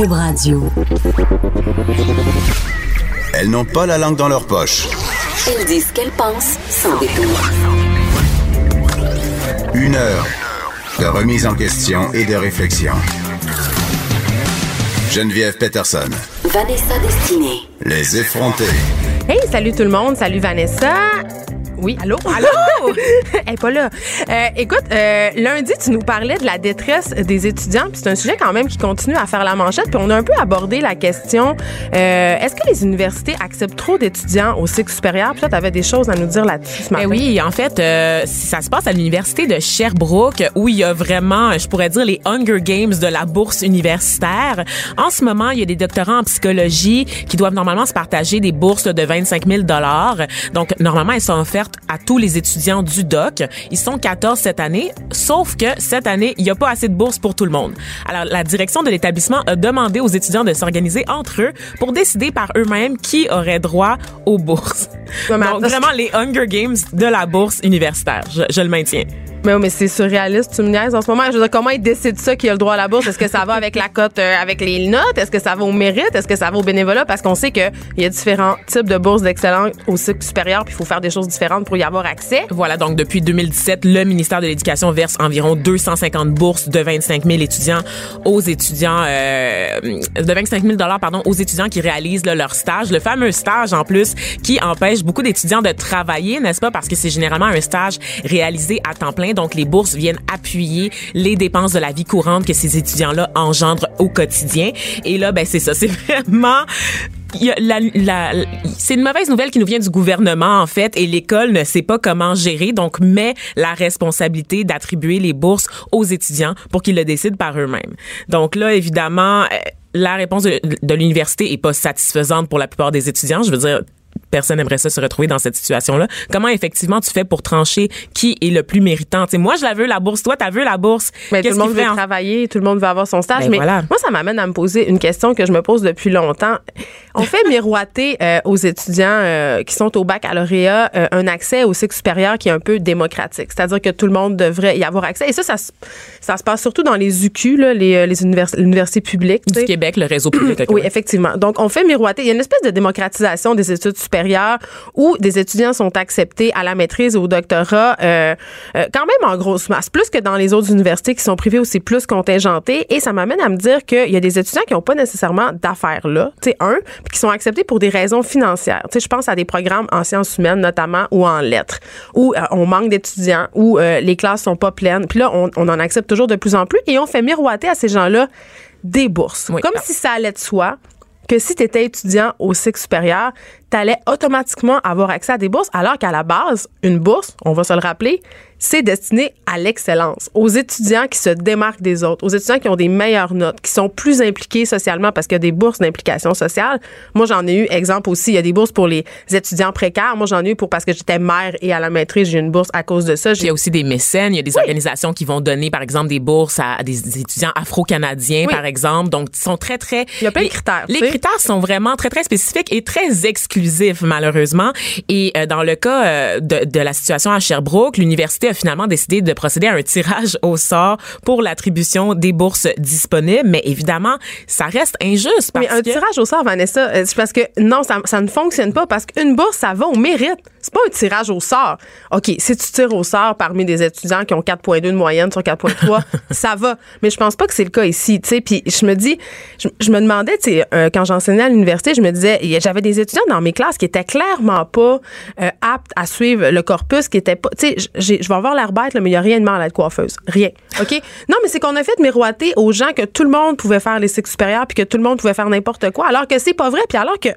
Cube Radio. Elles n'ont pas la langue dans leur poche. Elles disent ce qu'elles pensent sans détour. Une heure de remise en question et de réflexion. Geneviève Peterson. Vanessa Destinée. Les effrontés. Hey, salut tout le monde. Salut Vanessa. Oui, allô? Allô? Elle est pas là. Euh, écoute, euh, lundi, tu nous parlais de la détresse des étudiants, puis c'est un sujet quand même qui continue à faire la manchette, puis on a un peu abordé la question euh, est-ce que les universités acceptent trop d'étudiants au cycle supérieur? Puis toi, tu avais des choses à nous dire là-dessus ce matin. Eh oui, en fait, euh, ça se passe à l'université de Sherbrooke, où il y a vraiment, je pourrais dire, les Hunger Games de la bourse universitaire. En ce moment, il y a des doctorants en psychologie qui doivent normalement se partager des bourses de 25 000 Donc, normalement, elles sont offertes à tous les étudiants du DOC. Ils sont 14 cette année, sauf que cette année, il n'y a pas assez de bourses pour tout le monde. Alors, la direction de l'établissement a demandé aux étudiants de s'organiser entre eux pour décider par eux-mêmes qui aurait droit aux bourses. Donc, vraiment, les Hunger Games de la bourse universitaire. Je, je le maintiens. Mais, mais c'est surréaliste, tu me niaises en ce moment. Je veux dire, comment ils décident ça qui a le droit à la bourse? Est-ce que ça va avec la cote, euh, avec les notes? Est-ce que ça va au mérite? Est-ce que ça va au bénévolat? Parce qu'on sait qu'il y a différents types de bourses d'excellence au cycle supérieur, puis il faut faire des choses différentes pour y avoir accès. Voilà, donc depuis 2017, le ministère de l'Éducation verse environ 250 bourses de 25 000 étudiants aux étudiants, euh, de 25 000 pardon, aux étudiants qui réalisent là, leur stage. Le fameux stage, en plus, qui empêche beaucoup d'étudiants de travailler, n'est-ce pas? Parce que c'est généralement un stage réalisé à temps plein donc, les bourses viennent appuyer les dépenses de la vie courante que ces étudiants-là engendrent au quotidien. Et là, ben, c'est ça. C'est vraiment c'est une mauvaise nouvelle qui nous vient du gouvernement en fait et l'école ne sait pas comment gérer donc met la responsabilité d'attribuer les bourses aux étudiants pour qu'ils le décident par eux-mêmes. Donc là évidemment euh, la réponse de, de l'université est pas satisfaisante pour la plupart des étudiants. Je veux dire, personne n'aimerait ça se retrouver dans cette situation-là. Comment effectivement tu fais pour trancher qui est le plus méritant? T'sais, moi, je la veux la bourse. Toi, t'as vu la bourse. Mais tout le monde veut travailler, tout le monde veut avoir son stage. Ben mais moi, ça m'amène à me poser une question que je me pose depuis longtemps. On fait miroiter euh, aux étudiants euh, qui sont au baccalauréat euh, un accès au cycle supérieur qui est un peu démocratique. C'est-à-dire que tout le monde devrait y avoir accès. Et ça, ça, ça se passe surtout dans les UQ, là, les, les universités publiques. Du Québec, le réseau public. oui, effectivement. Donc, on fait miroiter. Il y a une espèce de démocratisation des études supérieures où des étudiants sont acceptés à la maîtrise ou au doctorat euh, euh, quand même en grosse masse, plus que dans les autres universités qui sont privées où c'est plus contingenté. Et ça m'amène à me dire qu'il y a des étudiants qui n'ont pas nécessairement d'affaires là, tu sais, un, puis qui sont acceptés pour des raisons financières. Tu sais, je pense à des programmes en sciences humaines notamment ou en lettres, où euh, on manque d'étudiants, où les classes sont pas pleines. Puis là, on, on en accepte toujours de plus en plus et on fait miroiter à ces gens-là des bourses. Comme si ça allait de soi que si tu étais étudiant au cycle supérieur, tu allais automatiquement avoir accès à des bourses, alors qu'à la base, une bourse, on va se le rappeler, c'est destiné à l'excellence, aux étudiants qui se démarquent des autres, aux étudiants qui ont des meilleures notes, qui sont plus impliqués socialement parce qu'il y a des bourses d'implication sociale. Moi, j'en ai eu exemple aussi, il y a des bourses pour les étudiants précaires. Moi, j'en ai eu pour parce que j'étais mère et à la maîtrise, j'ai une bourse à cause de ça. Il y a aussi des mécènes, il y a des organisations qui vont donner par exemple des bourses à des étudiants afro-canadiens par exemple. Donc, ils sont très très Il y a plein de critères. Les critères sont vraiment très très spécifiques et très exclusifs malheureusement. Et euh, dans le cas euh, de, de la situation à Sherbrooke, l'université a finalement décidé de procéder à un tirage au sort pour l'attribution des bourses disponibles. Mais évidemment, ça reste injuste. Parce mais un tirage au sort, Vanessa, euh, c'est parce que non, ça, ça ne fonctionne pas parce qu'une bourse, ça va au mérite. C'est pas un tirage au sort. OK, si tu tires au sort parmi des étudiants qui ont 4.2 de moyenne sur 4.3, ça va. Mais je pense pas que c'est le cas ici. Puis je me dis, je, me demandais, tu sais, euh, quand j'enseignais à l'université, je me disais, j'avais des étudiants dans mes classes qui étaient clairement pas euh, aptes à suivre le corpus, qui étaient pas, tu sais, je vais avoir l'air bête, là, mais il y a rien de mal à être coiffeuse. Rien. OK? Non, mais c'est qu'on a fait miroiter aux gens que tout le monde pouvait faire les cycles supérieurs puis que tout le monde pouvait faire n'importe quoi, alors que c'est pas vrai. Puis alors que,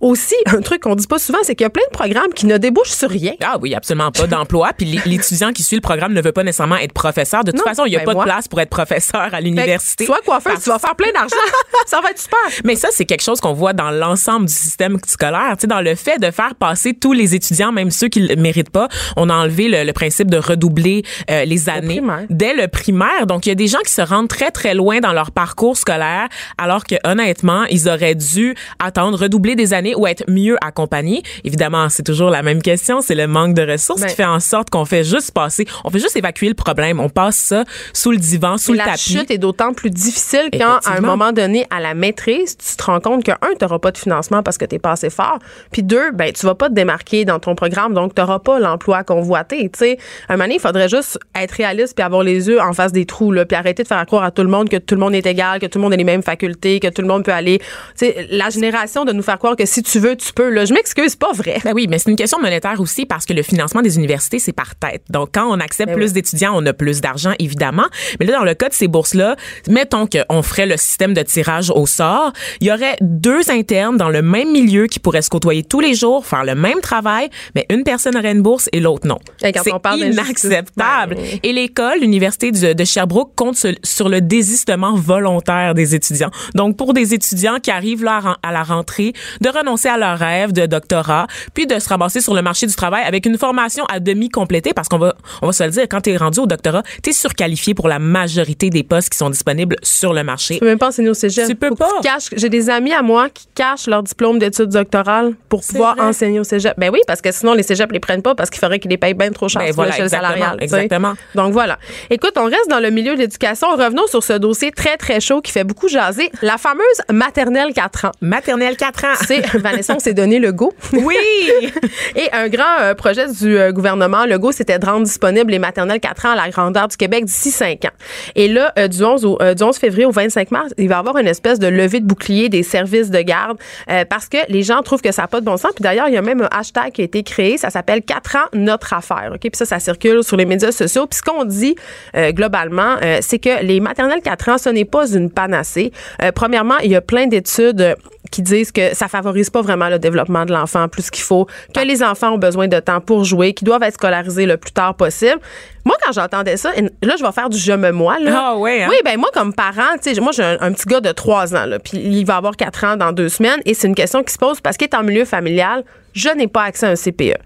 aussi, un truc qu'on dit pas souvent, c'est qu'il y a plein de programmes qui ne débouche sur rien. Ah oui, absolument pas d'emploi. Puis l'étudiant qui suit le programme ne veut pas nécessairement être professeur. De toute façon, il n'y a ben pas de place pour être professeur à l'université. Soit coiffeur, tu vas faire plein d'argent. ça va être super. Mais ça, c'est quelque chose qu'on voit dans l'ensemble du système scolaire. Tu sais, dans le fait de faire passer tous les étudiants, même ceux qui ne le méritent pas, on a enlevé le, principe de redoubler euh, les années dès le primaire. Donc, il y a des gens qui se rendent très, très loin dans leur parcours scolaire, alors que honnêtement, ils auraient dû attendre, redoubler des années ou être mieux accompagnés. Évidemment, c'est toujours la même question, c'est le manque de ressources qui ben fait en sorte qu'on fait juste passer, on fait juste évacuer le problème. On passe ça sous le divan, sous le tapis. La chute est d'autant plus difficile quand, à un moment donné, à la maîtrise, tu te rends compte que, un, tu n'auras pas de financement parce que tu es pas assez fort, puis deux, ben, tu vas pas te démarquer dans ton programme, donc tu n'auras pas l'emploi convoité. Tu sais, un moment donné, il faudrait juste être réaliste puis avoir les yeux en face des trous, là, puis arrêter de faire croire à tout le monde que tout le monde est égal, que tout le monde a les mêmes facultés, que tout le monde peut aller. Tu sais, la génération de nous faire croire que si tu veux, tu peux, là, je m'excuse, pas vrai. Ben oui, mais c'est une question monétaire aussi parce que le financement des universités, c'est par tête. Donc, quand on accepte ben plus d'étudiants, on a plus d'argent, évidemment. Mais là, dans le cas de ces bourses-là, mettons qu'on ferait le système de tirage au sort, il y aurait deux internes dans le même milieu qui pourraient se côtoyer tous les jours, faire le même travail, mais une personne aurait une bourse et l'autre non. C'est inacceptable. Et l'école, l'université de Sherbrooke compte sur le désistement volontaire des étudiants. Donc, pour des étudiants qui arrivent là à la rentrée, de renoncer à leur rêve de doctorat, puis de se ramasser sur le marché du travail avec une formation à demi complétée, parce qu'on va, on va se le dire, quand tu es rendu au doctorat, tu es surqualifié pour la majorité des postes qui sont disponibles sur le marché. Tu peux même pas enseigner au cégep. Tu peux pas. J'ai des amis à moi qui cachent leur diplôme d'études doctorales pour pouvoir enseigner au cégep. Ben oui, parce que sinon, les cégeps les prennent pas parce qu'il faudrait qu'ils les payent bien trop cher ben voilà, sur salarial. Exactement. Donc voilà. Écoute, on reste dans le milieu de l'éducation. Revenons sur ce dossier très, très chaud qui fait beaucoup jaser. La fameuse maternelle 4 ans. Maternelle 4 ans. C'est, Vanessa, on s'est donné le go. Oui! Et un grand euh, projet du euh, gouvernement, le go, c'était de rendre disponibles les maternelles 4 ans à la grandeur du Québec d'ici 5 ans. Et là, euh, du, 11 au, du 11 février au 25 mars, il va y avoir une espèce de levée de bouclier des services de garde parce que les gens trouvent que ça n'a pas de bon sens. Puis d'ailleurs, il y a même un hashtag qui a été créé, ça s'appelle 4 ans notre affaire. OK? Puis ça, ça circule sur les médias sociaux. Puis ce qu'on dit globalement, c'est que les maternelles 4 ans, ce n'est pas une panacée. premièrement, il y a plein d'études qui disent que ça favorise pas vraiment le développement de l'enfant plus qu'il faut, que les enfants ont besoin de temps pour jouer, qu'ils doivent être scolarisés le plus tard possible. Moi, quand j'entendais ça, là, je vais faire du je me moi. Là. Ah ouais, hein? Oui, ben moi, comme parent, tu sais, moi, j'ai un, petit gars de 3 ans, là, puis il va avoir 4 ans dans deux semaines, et c'est une question qui se pose parce qu'il est en milieu familial. Je n'ai pas accès à un CPE.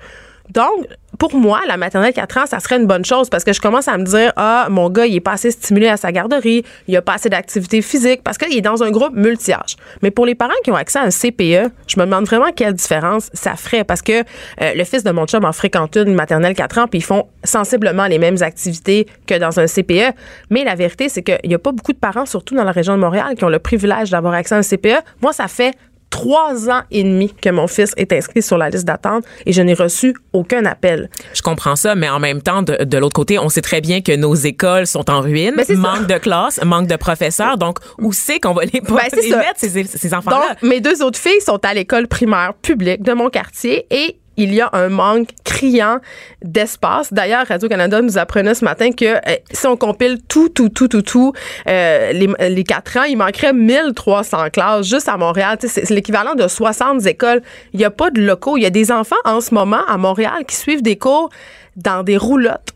Donc, pour moi, la maternelle 4 ans, ça serait une bonne chose parce que je commence à me dire, ah, mon gars, il est pas assez stimulé à sa garderie, il a pas assez d'activité physique parce qu'il est dans un groupe multi-âge. Mais pour les parents qui ont accès à un CPE, je me demande vraiment quelle différence ça ferait parce que euh, le fils de mon chum en fréquente une maternelle 4 ans puis ils font sensiblement les mêmes activités que dans un CPE. Mais la vérité, c'est qu'il n'y a pas beaucoup de parents, surtout dans la région de Montréal, qui ont le privilège d'avoir accès à un CPE. Moi, ça fait trois ans et demi que mon fils est inscrit sur la liste d'attente et je n'ai reçu aucun appel. Je comprends ça, mais en même temps, de, l'autre côté, on sait très bien que nos écoles sont en ruine, manque de classe, manque de professeurs. Donc, où c'est qu'on va les, ben, mettre, ces, enfants-là? mes deux autres filles sont à l'école primaire publique de mon quartier et il y a un manque criant d'espace. D'ailleurs, Radio-Canada nous apprenait ce matin que euh, si on compile tout, tout, tout, tout, tout, euh, les, les quatre ans, il manquerait 1300 classes juste à Montréal. C'est l'équivalent de 60 écoles. Il n'y a pas de locaux. Il y a des enfants en ce moment à Montréal qui suivent des cours dans des roulottes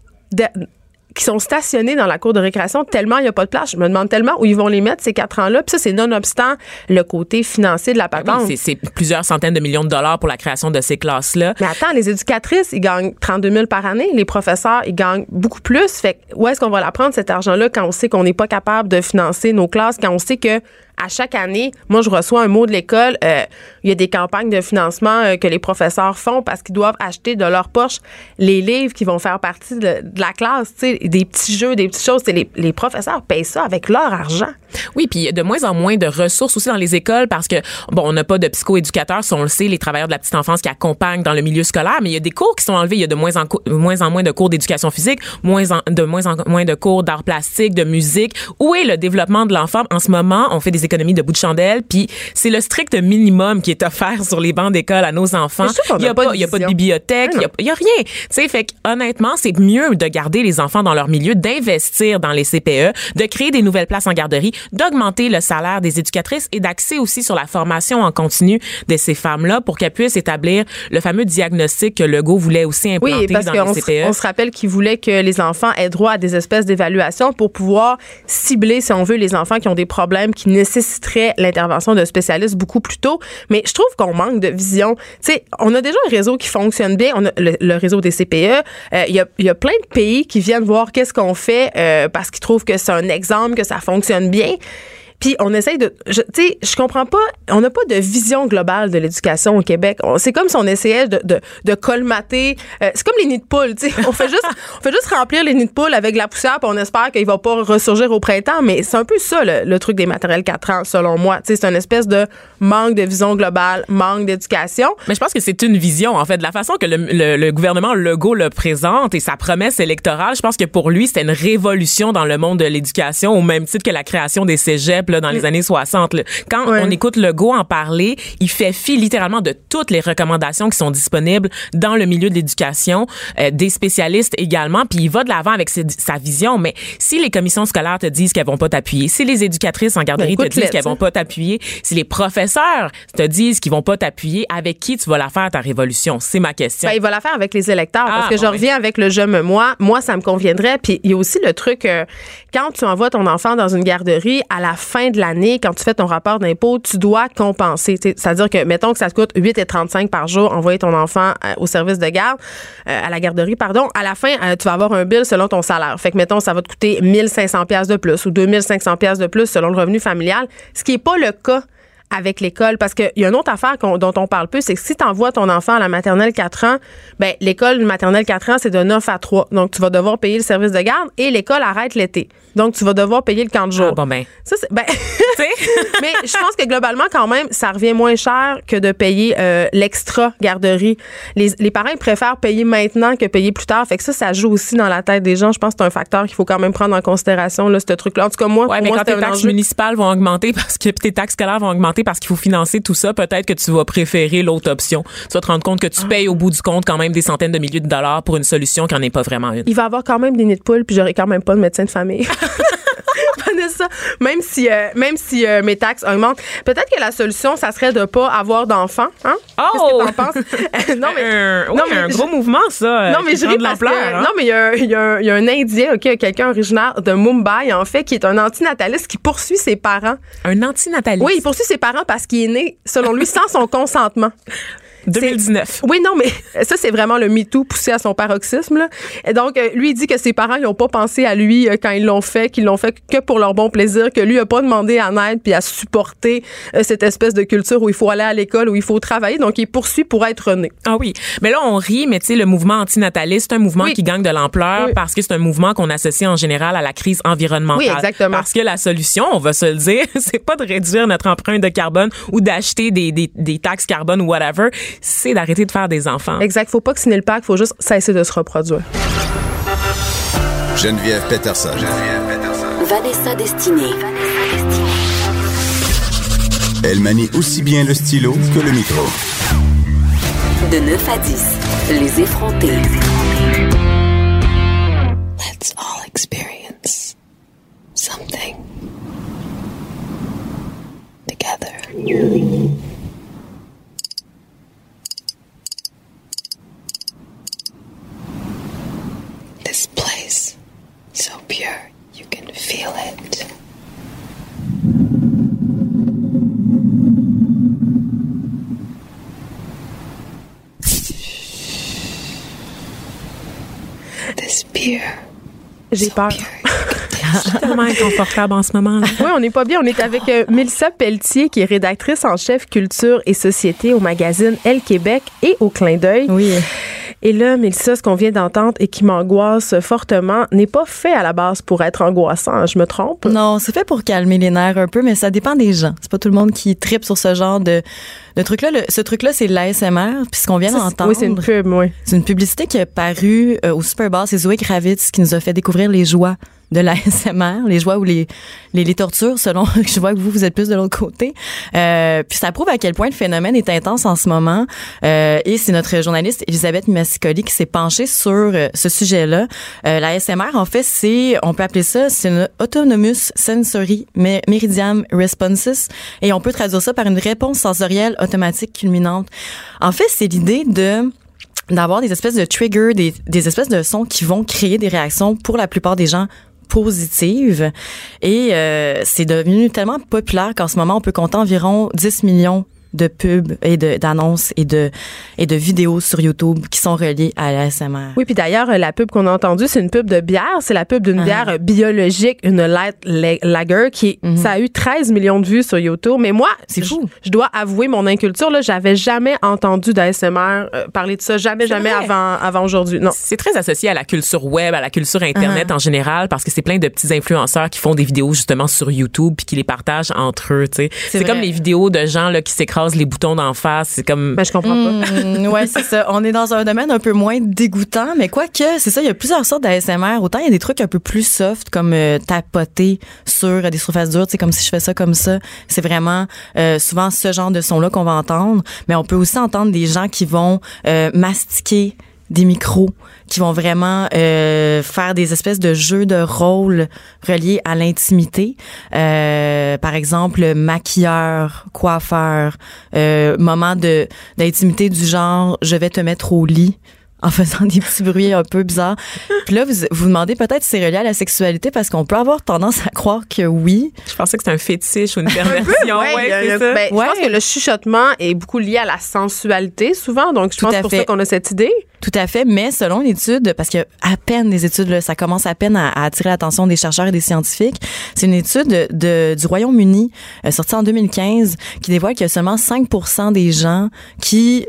qui sont stationnés dans la cour de récréation tellement il n'y a pas de place. Je me demande tellement où ils vont les mettre ces quatre ans-là. Puis ça, c'est nonobstant le côté financier de la ben patente. c'est plusieurs centaines de millions de dollars pour la création de ces classes-là. Mais attends, les éducatrices, ils gagnent 32 000 par année. Les professeurs, ils gagnent beaucoup plus. Fait où est-ce qu'on va la prendre, cet argent-là, quand on sait qu'on n'est pas capable de financer nos classes, quand on sait que à chaque année, moi, je reçois un mot de l'école. Euh, il y a des campagnes de financement euh, que les professeurs font parce qu'ils doivent acheter de leur poche les livres qui vont faire partie de, la classe, des petits jeux, des petites choses. Les, les professeurs payent ça avec leur argent. Oui, puis il y a de moins en moins de ressources aussi dans les écoles parce que, bon, on n'a pas de psychoéducateurs, si on le sait, les travailleurs de la petite enfance qui accompagnent dans le milieu scolaire, mais il y a des cours qui sont enlevés. Il y a de moins en, moins, de cours d'éducation physique, de moins en moins de cours d'art plastique, de musique. Où est le développement de l'enfant? En ce moment, on fait des économies de bout de chandelle, puis c'est le strict minimum qui est offert sur les bancs d'école à nos enfants. Il n'y a, pas, y a pas de bibliothèque, il n'y a, rien. Tu sais, fait honnêtement, c'est mieux de garder les enfants dans leur milieu, d'investir dans les CPE, de créer des nouvelles places en garderie, d'augmenter le salaire des éducatrices et d'axer aussi sur la formation en continu de ces femmes-là pour qu'elles puissent établir le fameux diagnostic que Legault voulait aussi implanter oui, parce dans les CPE. on se rappelle qu'il voulait que les enfants aient droit à des espèces d'évaluation pour pouvoir cibler, si on veut, les enfants qui ont des problèmes qui nécessitent l'intervention d'un spécialiste beaucoup plus tôt. Mais je trouve qu'on manque de vision. Tu sais, on a déjà un réseau qui fonctionne bien. On a le, réseau des CPE. Euh, il y, a, y, a, plein de pays qui viennent voir qu'est-ce qu'on fait euh, parce qu'ils trouvent que c'est un exemple, que ça fonctionne bien. Puis on essaye de. Tu sais, je comprends pas. On n'a pas de vision globale de l'éducation au Québec. C'est comme si on essayait de, de, de colmater. Euh, c'est comme les nids de poules. Tu sais, on fait juste, on fait juste remplir les nids de poules avec la poussière, puis on espère qu'il va pas ressurgir au printemps. Mais c'est un peu ça le, truc des matériels 4 ans, selon moi. Tu sais, c'est une espèce de manque de vision globale, manque d'éducation. Mais je pense que c'est une vision en fait, de la façon que le, le, gouvernement Legault le présente et sa promesse électorale. Je pense que pour lui, c'était une révolution dans le monde de l'éducation, au même titre que la création des cégeps dans les années 60. Quand on écoute Legault en parler, il fait fi littéralement de toutes les recommandations qui sont disponibles dans le milieu de l'éducation, euh, des spécialistes également, puis il va de l'avant avec sa vision. Mais si les commissions scolaires te disent qu'elles vont pas t'appuyer, si les éducatrices en garderie ben, te disent qu'elles vont pas t'appuyer, si les professeurs te disent qu'ils vont pas t'appuyer, avec qui tu vas la faire ta révolution? C'est ma question. Ben, il va la faire avec les électeurs parce ah, que je reviens avec le je me moi. Moi, ça me conviendrait. Puis il y a aussi le truc euh, quand tu envoies ton enfant dans une garderie à la fin de l'année, quand tu fais ton rapport d'impôt, tu dois compenser. C'est-à-dire que, mettons que ça te coûte 8,35 par jour, envoyer ton enfant euh, au service de garde, euh, à la garderie, pardon. À la fin, euh, tu vas avoir un bill selon ton salaire. Fait que, mettons, ça va te coûter 1500 pièces de plus ou 2500 pièces de plus selon le revenu familial, ce qui n'est pas le cas avec l'école parce qu'il y a une autre affaire dont on parle peu, c'est que si tu envoies ton enfant à la maternelle 4 ans, ben l'école maternelle 4 ans, c'est de 9 à 3. Donc, tu vas devoir payer le service de garde et l'école arrête l'été. Donc, tu vas devoir payer le camp de jour. Ah, bon, ben. Ça, c'est, ben, mais je pense que globalement, quand même, ça revient moins cher que de payer euh, l'extra garderie. Les, les parents préfèrent payer maintenant que payer plus tard. Fait que ça, ça joue aussi dans la tête des gens. Je pense que c'est un facteur qu'il faut quand même prendre en considération, là, ce truc-là. En tout cas, moi, ouais, mais quand tes taxes municipales vont augmenter parce que tes taxes scolaires vont augmenter parce qu'il faut financer tout ça, peut-être que tu vas préférer l'autre option. Tu vas te rendre compte que tu payes au bout du compte quand même des centaines de milliers de dollars pour une solution qui n'en est pas vraiment une. Il va avoir quand même des nids de poules, puis j'aurai quand même pas de médecin de famille. ça. Même si, euh, même si euh, mes taxes augmentent, peut-être que la solution, ça serait de pas avoir d'enfants. Hein? Oh! Qu'est-ce que t'en penses? non, mais, un, oui, non, mais un gros mouvement, ça. Non, mais je ris parce que, hein? Non, mais il y, a, y, a, y a un Indien, OK, quelqu'un originaire de Mumbai, en fait, qui est un antinataliste qui poursuit ses parents. Un antinataliste? Oui, il poursuit ses parents parce qu'il est né, selon lui, sans son consentement. 2019. Oui, non, mais ça, c'est vraiment le MeToo poussé à son paroxysme. Là. Et donc, euh, lui, il dit que ses parents, ils n'ont pas pensé à lui euh, quand ils l'ont fait, qu'ils l'ont fait que pour leur bon plaisir, que lui n'a pas demandé à aide puis à supporter euh, cette espèce de culture où il faut aller à l'école, où il faut travailler. Donc, il poursuit pour être né. Ah oui. Mais là, on rit, mais tu sais, le mouvement antinataliste, c'est un mouvement qui gagne de l'ampleur parce que c'est un mouvement qu'on associe en général à la crise environnementale. Oui, exactement. Parce que la solution, on va se le dire, c'est pas de réduire notre empreinte de carbone ou d'acheter des, des, des taxes carbone ou whatever c'est d'arrêter de faire des enfants. Exact. Faut pas que signer le pacte, faut juste cesser de se reproduire. Geneviève Peterson. Geneviève Peterson. Vanessa Destinée. Elle manie aussi bien le stylo que le micro. De 9 à 10, les effrontés. Let's all experience something together. this place. So pure, you can feel it. This pure. J'ai peur. Je suis tellement inconfortable en ce moment. Oui, on n'est pas bien. On est avec euh, Mélissa Pelletier, qui est rédactrice en chef culture et société au magazine Elle Québec et au Clin d'œil. Oui. Et là, Mélissa, ce qu'on vient d'entendre et qui m'angoisse fortement n'est pas fait à la base pour être angoissant. Je me trompe? Non, c'est fait pour calmer les nerfs un peu, mais ça dépend des gens. C'est pas tout le monde qui tripe sur ce genre de, de truc-là. Ce truc-là, c'est l'ASMR. Puis ce qu'on vient d'entendre. Oui, c'est une pub, oui. C'est une publicité qui est parue euh, au Super Bowl. C'est Zoé Kravitz qui nous a fait découvrir les joies de la SMR, les joies ou les, les, les, tortures, selon que je vois que vous, vous êtes plus de l'autre côté. Euh, puis ça prouve à quel point le phénomène est intense en ce moment. Euh, et c'est notre journaliste Elisabeth Massicoli qui s'est penchée sur euh, ce sujet-là. Euh, la SMR, en fait, c'est, on peut appeler ça, c'est une Autonomous Sensory Meridian Responses. Et on peut traduire ça par une réponse sensorielle automatique culminante. En fait, c'est l'idée de d'avoir des espèces de triggers, des, des espèces de sons qui vont créer des réactions pour la plupart des gens positive. Et euh, c'est devenu tellement populaire qu'en ce moment, on peut compter environ 10 millions de pubs et de- d'annonces et de, et de vidéos sur YouTube qui sont reliées à l'ASMR. Oui, puis d'ailleurs, la pub qu'on a entendue, c'est une pub de bière. C'est la pub d'une Uh-huh. bière biologique, une light la- lager, qui ça a eu 13 millions de vues sur YouTube. Mais moi. C'est je- fou. Je, dois avouer mon inculture. Là, j'avais jamais entendu d'ASMR euh, parler de ça, jamais, jamais vrai. avant, avant aujourd'hui. Non. C'est très associé à la culture web, à la culture internet en général, parce que c'est plein de petits influenceurs qui font des vidéos justement sur YouTube puis qui les partagent entre eux. tu sais. C'est comme les vidéos de gens là qui s'écrasent les boutons d'en face. C'est comme Mais je comprends pas. Mm, ouais, c'est ça. On est dans un domaine un peu moins dégoûtant, mais quoique, c'est ça, il y a plusieurs sortes d'ASMR. Autant il y a des trucs un peu plus soft, comme euh, tapoter sur des surfaces dures, c'est comme si je fais ça comme ça. C'est vraiment euh, souvent ce genre de son-là qu'on va entendre. Mais on peut aussi entendre des gens qui vont euh, mastiquer des micros qui vont vraiment euh, faire des espèces de jeux de rôle reliés à l'intimité. Euh, par exemple, maquilleur, coiffeur, euh, moment de d'intimité du genre je vais te mettre au lit en faisant des petits bruits un peu bizarres. Puis là, vous vous demandez peut-être si c'est relié à la sexualité parce qu'on peut avoir tendance à croire que oui. je pensais que c'était un fétiche ou une perversion. Ouais, ouais, c'est ça. ben, Ouais. Je pense que le chuchotement est beaucoup lié à la sensualité, souvent. Donc, je Tout pense à pour fait. ça qu'on a cette idée. Tout à fait, mais selon une étude, parce qu'il y a à peine des études, là, ça commence à peine à, à attirer l'attention des chercheurs et des scientifiques, c'est une étude de, de- du Royaume-Uni euh, sortie en 2015 qui dévoile qu'il y a seulement 5 des gens qui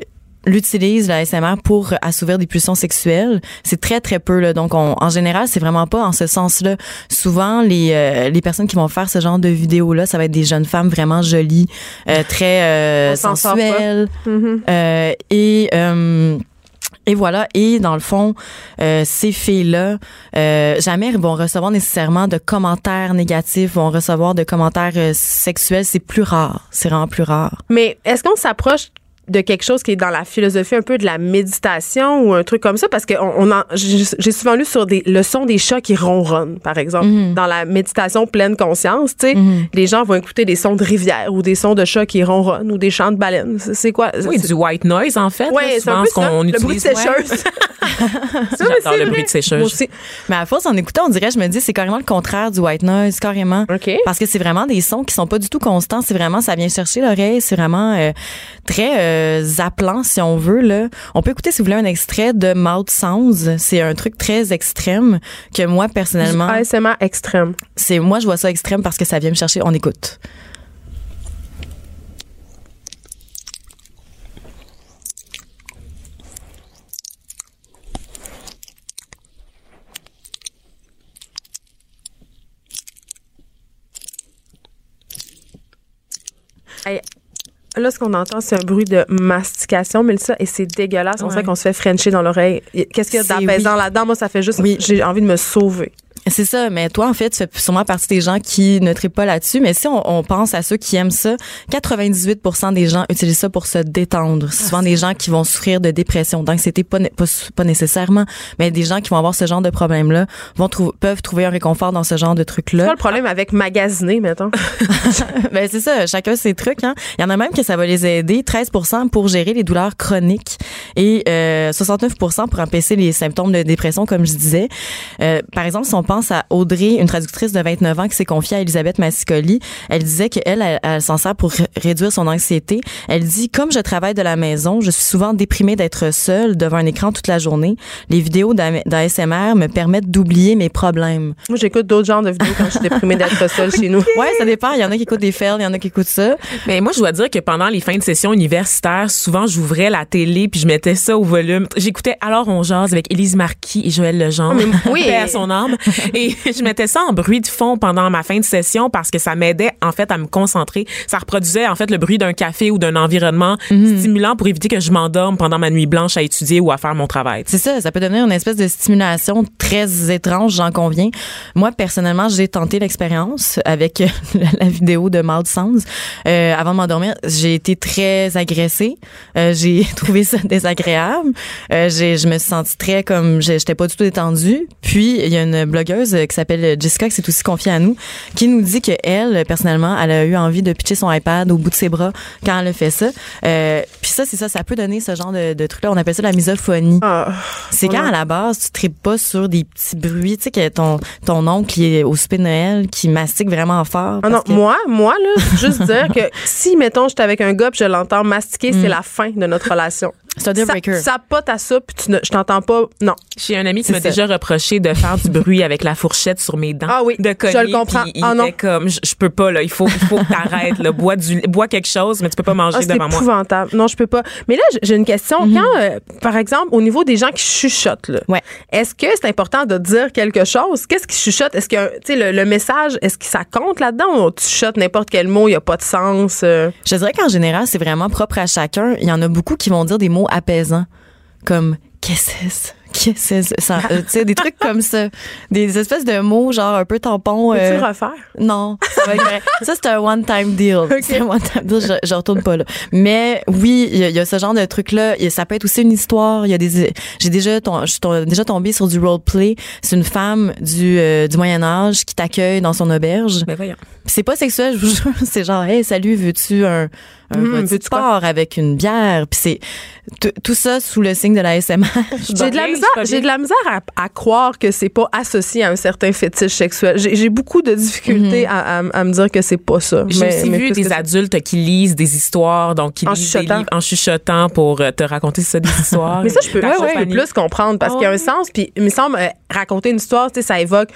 l'utilisent la SMR pour assouvir des pulsions sexuelles, c'est très très peu là. Donc on- en général, c'est vraiment pas en ce sens-là. Souvent les euh, les personnes qui vont faire ce genre de vidéos là, ça va être des jeunes femmes vraiment jolies, euh, très euh, sensuelles Mhm. euh, et et voilà. Et dans le fond, euh, ces filles-là, euh, jamais vont recevoir nécessairement de commentaires négatifs, vont recevoir de commentaires euh, sexuels. C'est plus rare. C'est vraiment plus rare. Mais est-ce qu'on s'approche de quelque chose qui est dans la philosophie un peu de la méditation ou un truc comme ça parce que on, j'ai souvent lu sur des le son des chats qui ronronnent par exemple Mhm. dans la méditation pleine conscience tu sais les gens vont écouter des sons de rivière ou des sons de chats qui ronronnent ou des chants de baleines c'est quoi? Oui, du white noise en fait. là, c'est un peu ça le utilise. bruit de sécheuse J'adore le bruit de sécheuse. Aussi. Mais à force, en écoutant, on dirait, je me dis, c'est carrément le contraire du white noise, carrément. OK. Parce que c'est vraiment des sons qui sont pas du tout constants. C'est vraiment, ça vient chercher l'oreille. C'est vraiment euh, très euh, appelant, si on veut. Là. On peut écouter, si vous voulez, un extrait de Mouth Sounds. C'est un truc très extrême que moi, personnellement, ASMR extrême c'est moi, je vois ça extrême parce que ça vient me chercher. On écoute. Là, ce qu'on entend, c'est un bruit de mastication, Mélissa, et c'est dégueulasse. On Ouais. sait qu'on se fait frencher dans l'oreille. Qu'est-ce qu'il y a d'apaisant oui. là-dedans? Moi, ça fait juste. Oui. J'ai envie de me sauver. C'est ça, mais toi, en fait, tu fais sûrement partie des gens qui ne trippent pas là-dessus. Mais si on, on pense à ceux qui aiment ça, 98 des gens utilisent ça pour se détendre. C'est souvent des gens qui vont souffrir de dépression, d'anxiété, pas, pas, pas nécessairement, mais des gens qui vont avoir ce genre de problème-là vont trou- peuvent trouver un réconfort dans ce genre de C'est trucs-là. quoi le problème avec magasiner, mettons? ben c'est ça, chacun ses trucs. Hein. Il y en a même que ça va les aider. 13% pour gérer les douleurs chroniques et euh, 69 pour empêcher les symptômes de dépression, comme je disais. Euh, par exemple, si on pense à Audrey, une traductrice de 29 ans qui s'est confiée à Elisabeth Massicoli, elle disait qu'elle, elle, elle s'en sert pour réduire son anxiété. Elle dit, comme je travaille de la maison, je suis souvent déprimée d'être seule devant un écran toute la journée. Les vidéos d'A- d'ASMR me permettent d'oublier mes problèmes. Moi, j'écoute d'autres genres de vidéos quand je suis déprimée d'être seule chez nous. Ouais, ça dépend. Il y en a qui écoutent des fails, il y en a qui écoutent ça. Mais moi, je dois dire que pendant les fins de session universitaires, souvent, j'ouvrais la télé puis je mettais ça au volume. J'écoutais Alors on jase avec Élise Marquis et Joël Legendre. oui. Paix à son âme. Et je mettais ça en bruit de fond pendant ma fin de session parce que ça m'aidait, en fait, à me concentrer. Ça reproduisait, en fait, le bruit d'un café ou d'un environnement stimulant pour éviter que je m'endorme pendant ma nuit blanche à étudier ou à faire mon travail. C'est ça, ça peut donner une espèce de stimulation très étrange, j'en conviens. Moi, personnellement, j'ai tenté l'expérience avec la, vidéo de Mouth Sounds. Euh, avant de m'endormir, j'ai été très agressée. Euh, j'ai trouvé ça désagréable. Euh, je me suis sentie très comme, j'étais pas du tout détendue. Puis, il y a une blogueuse blogueuse euh, qui s'appelle Jessica, qui s'est aussi confiée à nous, qui nous dit que elle, personnellement, elle a eu envie de pitcher son iPad au bout de ses bras quand elle a fait ça. Euh, Puis ça, c'est ça, ça peut donner ce genre de, de truc-là. On appelle ça la misophonie. Ah, C'est quand à la base tu tripes pas sur des petits bruits, tu sais que ton ton oncle qui est au de Noël qui mastique vraiment fort. Ah non, que- moi, moi, là, juste dire que si, mettons, j'étais avec un gars puis je l'entends mastiquer, c'est la fin de notre relation. C'est un deal Ça, breaker. ça pote à ça, puis tu ne- je t'entends pas. Non. J'ai un ami qui C'est m'a déjà reproché de faire du bruit avec la fourchette sur mes dents. Ah oui, de je cogner, le comprends. il Ah non. comme, je, je peux pas là, il faut, il faut que t'arrêtes là, bois du, bois quelque chose, mais tu peux pas manger Ah, c'est devant moi. épouvantable. Non, je peux pas. Mais là, j'ai- une question. Quand, euh, par exemple, au niveau des gens qui chuchotent, là, Ouais. est-ce que c'est important de dire quelque chose? Qu'est-ce qui chuchote? Est-ce que, tu sais, le, le message, est-ce que ça compte là-dedans ou tu chuchotes n'importe quel mot, il n'y a pas de sens? euh? Je dirais qu'en général, c'est vraiment propre à chacun. Il y en a beaucoup qui vont dire des mots apaisants, comme qu'est-ce que c'est? Qu'est-ce que c'est? Ça, euh, tu sais, des trucs comme ça. Des espèces de mots, genre un peu tampon. Euh, le refaire? non, ça c'est un one-time deal. C'est un one-time deal. Je, je retourne pas là. Mais oui, il y, a- il y a ce genre de y a- Ça peut être aussi une histoire. Il y a des, j'ai déjà, tom- je suis tom- déjà tombée sur du roleplay. C'est une femme du, euh, du Moyen Âge qui t'accueille dans son auberge. Ben voyons. C'est pas sexuel, je vous jure. C'est genre, hey, salut, veux-tu un, un Hum, petit quoi? sport avec une bière? Puis c'est tout- ça sous le signe de la SMR. J'ai de la misère, j'ai de la misère à, à croire que c'est pas associé à un certain fétiche sexuel. J'ai beaucoup de difficultés à, à- à me dire que c'est pas ça. J'ai Mais- aussi mais vu des adultes qui lisent des histoires, donc qui En lisent des livres en chuchotant pour euh, te raconter ça des histoires. Mais ça, je peux, Ta ouais, ouais, je peux compagnie. plus comprendre parce qu'il y a un ouais? sens. Puis, il me semble, euh, raconter une histoire, tu sais, ça évoque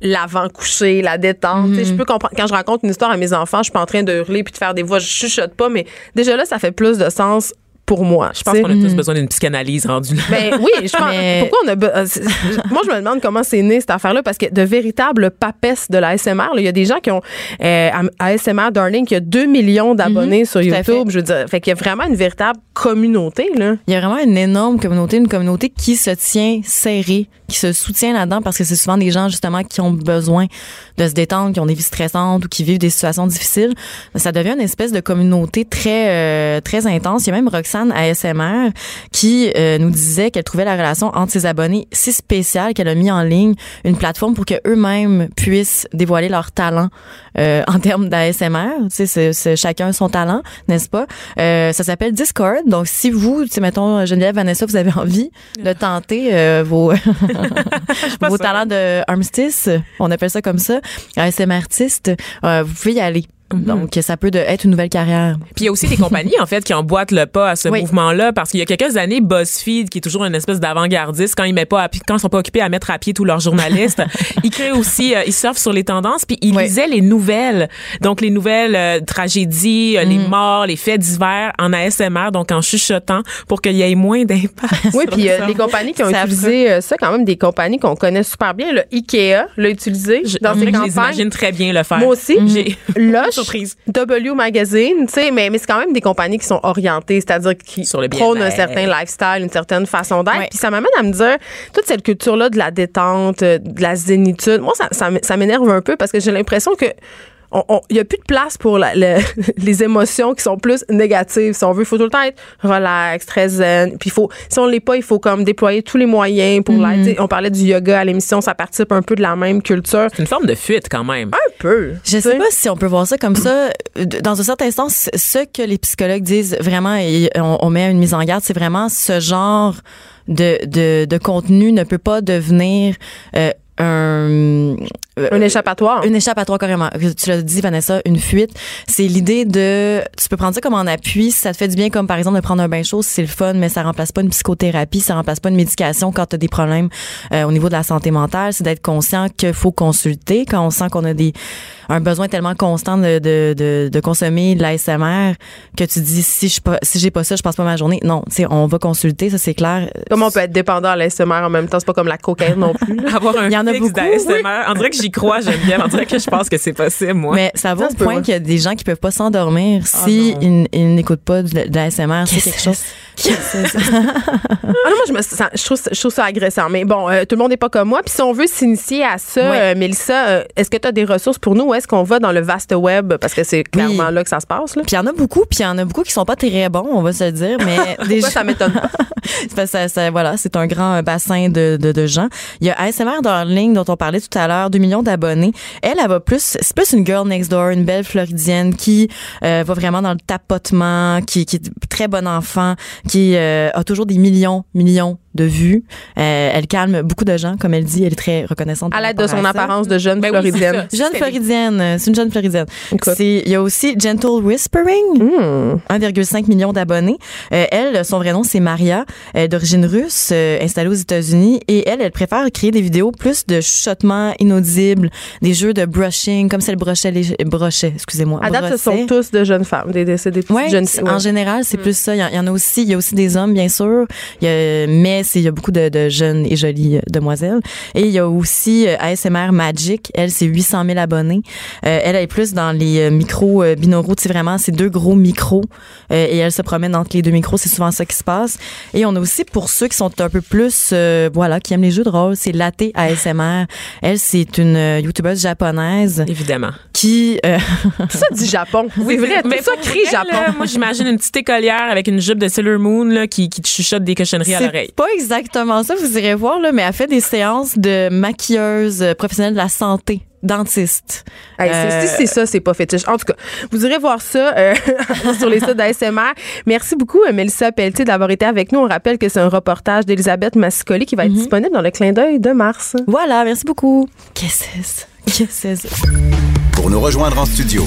l'avant-coucher, la détente. Tu sais, Je peux comprendre. Quand je raconte une histoire à mes enfants, je suis pas en train de hurler puis de faire des voix, je chuchote pas, mais déjà là, ça fait plus de sens pour moi. Je pense qu'on a tous besoin d'une psychanalyse rendue là. Ben oui, je pense. Mais- Pourquoi on a. euh, c'est- Moi, je me demande comment c'est né cette affaire-là parce que de véritables papesses de la SMR, là, il y a des gens qui ont. Euh, ASMR Darling qui a 2 millions d'abonnés sur tout à YouTube. fait. Je veux dire, fait qu'il y a vraiment une véritable communauté, là. Il y a vraiment une énorme communauté, une communauté qui se tient serrée, qui se soutient là-dedans parce que c'est souvent des gens justement qui ont besoin de se détendre, qui ont des vies stressantes ou qui vivent des situations difficiles. Ça devient une espèce de communauté très euh, très intense. Il y a même Roxane ASMR qui euh, nous disait qu'elle trouvait la relation entre ses abonnés si spéciale qu'elle a mis en ligne une plateforme pour que eux-mêmes puissent dévoiler leur talent euh, en termes d'ASMR. Tu sais, c'est- c'est chacun son talent, n'est-ce pas? Euh, ça s'appelle Discord. Donc, si vous, tu sais, mettons, Geneviève, Vanessa, vous avez envie de tenter euh, vos, vos talents de armistice, on appelle ça comme ça, ASMR artiste, euh, vous pouvez y aller. Donc, ça peut de, être une nouvelle carrière. Puis il y a aussi des compagnies en fait qui emboîtent le pas à ce Oui. mouvement-là parce qu'il y a quelques années BuzzFeed qui est toujours une espèce d'avant-gardiste quand ils mettent pas à pied- quand ils sont pas occupés à mettre à pied tous leurs journalistes, ils créent aussi euh, ils surfent sur les tendances puis ils Oui. lisaient les nouvelles. Donc les nouvelles euh, tragédies, euh, les Mm. morts, les faits divers en ASMR donc en chuchotant pour qu'il y ait moins d'impact. Oui, puis les compagnies qui ont C'est utilisé ça, quand même, des compagnies qu'on connaît super bien. Le Ikea l'a utilisé Je- dans je ses les campagnes. imagine très bien le faire. Moi aussi. J'ai Lush, surprise. W Magazine, tu sais, mais, mais c'est quand même des compagnies qui sont orientées, c'est-à-dire qui Sur le prônent un certain lifestyle, une certaine façon d'être. Puis ça m'amène à me dire, toute cette culture-là de la détente, euh, de la zénitude, moi, ça, ça, m- ça m'énerve un peu parce que j'ai l'impression que il n'y a plus de place pour la- le- les émotions qui sont plus négatives. Si on veut, il faut tout le temps être relax, très zen. Puis faut, si on l'est pas, il faut comme déployer tous les moyens pour Mm-hmm. sais, On parlait du yoga à l'émission, ça participe un peu de la même culture. C'est une forme de fuite quand même. Un peu. Je sais pas si on peut voir ça comme ça. Dans un certain sens, ce que les psychologues disent vraiment, et on, on met une mise en garde, c'est vraiment ce genre de, de, de contenu ne peut pas devenir euh, un, Un échappatoire. une échappatoire carrément. Tu l'as dit, Vanessa, une fuite. C'est l'idée de, tu peux prendre ça comme en appui si ça te fait du bien, comme par exemple de prendre un bain chaud, c'est le fun, mais ça remplace pas une psychothérapie, ça remplace pas une médication quand tu as des problèmes euh, au niveau de la santé mentale. C'est d'être conscient qu'il faut consulter quand on sent qu'on a des un besoin tellement constant de, de, de, de consommer de l'ASMR que tu dis si je pas- si j'ai pas ça, je passe pas ma journée. Non, tu sais, on va consulter, ça c'est clair. Comment on peut être dépendant à l'ASMR en même temps? C'est pas comme la cocaïne non plus. là. Avoir un Il y en a beaucoup, d'ASMR. On dirait que j'y crois, j'aime bien. On dirait que je pense que c'est possible, moi. Mais ça va Ça au point qu'il y a des gens qui peuvent pas s'endormir si non. ils, ils n'écoutent pas de, de l'ASMR. C'est quelque chose. Ah non, moi, je, me sens- je, trouve, ça- je trouve ça agressant. Mais bon, euh, tout le monde n'est pas comme moi. Puis si on veut s'initier à ça, euh, Mélissa, euh, est-ce que tu as des ressources pour nous? Ou est-ce qu'on va dans le vaste web? Parce que c'est clairement là que ça se passe. Là. Puis il y en a beaucoup, puis il y en a beaucoup qui sont pas très bons, on va se le dire, mais Pourquoi ça m'étonne pas? C'est parce que ça, ça- voilà, c'est un grand bassin de, de, de gens. Il y a ASMR Darling dont on parlait tout à l'heure, 2 millions d'abonnés. Elle, elle va plus, c'est plus une girl next door, une belle floridienne qui va vraiment dans le tapotement, qui, qui est très bon enfant, qui euh, a toujours des millions, millions de vues. Euh, elle calme beaucoup de gens, comme elle dit. Elle est très reconnaissante. À l'aide de son à apparence de jeune Ben floridienne. Jeune floridienne, euh, c'est une jeune floridienne. Il y a aussi Gentle Whispering, Hmm. 1,5 million d'abonnés. Euh, elle, son vrai nom, c'est Maria, euh, d'origine russe, installée aux États-Unis. Et elle, elle préfère créer des vidéos plus de chuchotements inaudibles, des jeux de brushing, comme si elle brochait les brochait, excusez-moi. À date, ce sont tous de jeunes femmes. Des, des, Ouais, jeunes ouais. en général, c'est plus ça. Il y, y en a aussi, il y a aussi des hommes, bien sûr. Il y a, mais il y a beaucoup de, de jeunes et jolies euh, demoiselles. Et il y a aussi euh, ASMR Magic. Elle, c'est 800 000 abonnés. Euh, elle, est plus dans les euh, micros euh, binauraux. C'est vraiment, c'est deux gros micros. Euh, et elle se promène entre les deux micros. C'est souvent ça qui se passe. Et on a aussi, pour ceux qui sont un peu plus, euh, voilà, qui aiment les jeux de rôle, c'est Latte ASMR. Elle, c'est une euh, youtubeuse japonaise Évidemment. qui, euh, Ça dit Japon. C'est vrai. Tout ça crie Japon. là, moi, j'imagine une petite écolière avec une jupe de Sailor Moon là, qui, qui te chuchote des cochonneries à l'oreille. C'est pas exactement ça, vous irez voir, là, mais elle fait des séances de maquilleuse euh, professionnelle de la santé, dentiste. Hey, c'est- Euh, Si c'est ça, c'est pas fétiche. En tout cas, vous irez voir ça euh, sur les sites d'ASMR. Merci beaucoup, euh, Mélissa Pelletier, d'avoir été avec nous. On rappelle que c'est un reportage d'Elisabeth Massicoli qui va être disponible dans le clin d'œil de mars. Voilà, merci beaucoup. Qu'est-ce que c'est? Qu'est-ce que c'est? Pour nous rejoindre en studio,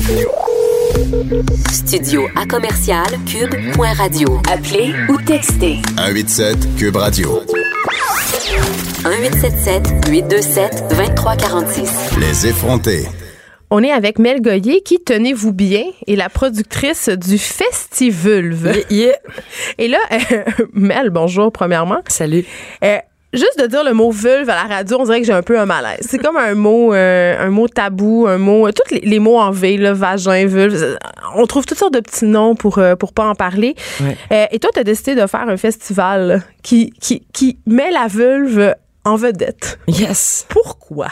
Studio à commercial cube.radio. Appelez ou textez 187 Cube Radio. 1877 827 2346. Les effrontés. On est avec Mel Goyer qui, tenez-vous bien, est la productrice du Festivulve. Et là, euh, Mel, bonjour premièrement. Salut. Euh, juste de dire le mot vulve à la radio, on dirait que j'ai un peu un malaise. C'est comme un mot, euh, un mot tabou, un mot, tous les, les mots en V, là, vagin, vulve. euh, On trouve toutes sortes de petits noms pour euh, pour pas en parler. Ouais. Euh, et toi, tu as décidé de faire un festival qui qui qui met la vulve en vedette. Yes. Pourquoi?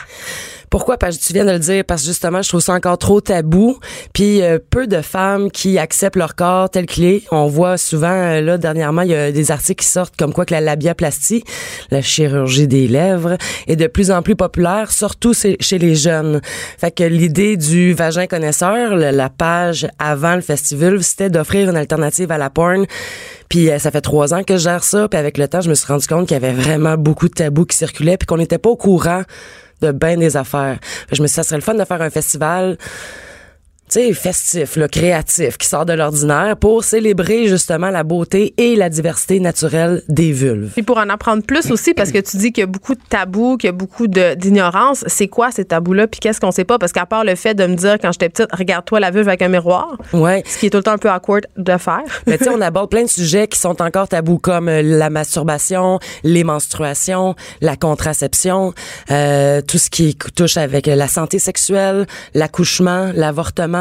Pourquoi? Parce que tu viens de le dire, parce que justement, je trouve ça encore trop tabou. Puis euh, peu de femmes qui acceptent leur corps tel qu'il est. On voit souvent, euh, là, dernièrement, il y a des articles qui sortent comme quoi que la labiaplastie, la chirurgie des lèvres, est de plus en plus populaire, surtout chez les jeunes. Fait que l'idée du vagin connaisseur, la page avant le festival, c'était d'offrir une alternative à la porn. Puis euh, ça fait trois ans que je gère ça. Puis avec le temps, je me suis rendu compte qu'il y avait vraiment beaucoup de tabous qui circulaient, puis qu'on n'était pas au courant de bien des affaires. Je me suis dit, ça serait le fun de faire un festival sais, festif, là, créatif, qui sort de l'ordinaire pour célébrer justement la beauté et la diversité naturelle des vulves. Puis pour en apprendre plus aussi, parce que tu dis qu'il y a beaucoup de tabous, qu'il y a beaucoup d'ignorance. C'est quoi ces tabous-là? Puis qu'est-ce qu'on sait pas? Parce qu'à part le fait de me dire quand j'étais petite, regarde-toi la vulve avec un miroir, Ouais. ce qui est tout le temps un peu awkward de faire. Mais tu sais, on aborde plein de sujets qui sont encore tabous, comme euh, la masturbation, les menstruations, la contraception, euh, tout ce qui touche avec euh, la santé sexuelle, l'accouchement, l'avortement.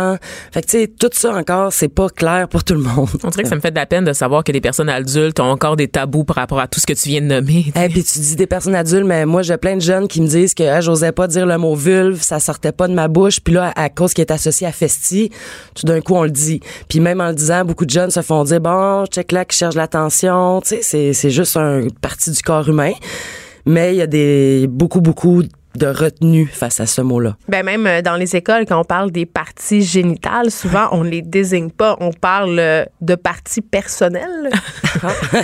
Fait que tu sais, tout ça encore, c'est pas clair pour tout le monde. On dirait que ça me fait de la peine de savoir que des personnes adultes ont encore des tabous par rapport à tout ce que tu viens de nommer. Et puis tu dis des personnes adultes, mais moi j'ai plein de jeunes qui me disent que ah, j'osais pas dire le mot vulve, ça sortait pas de ma bouche, puis là à cause qu'il est associé à festi, tout d'un coup on le dit. Puis même en le disant, beaucoup de jeunes se font dire bon, check là qui cherche l'attention, tu sais, c'est c'est juste une partie du corps humain. Mais il y a des beaucoup beaucoup de retenue face à ce mot-là? Ben même euh, dans les écoles, quand on parle des parties génitales, souvent on les désigne pas. On parle euh, de parties personnelles.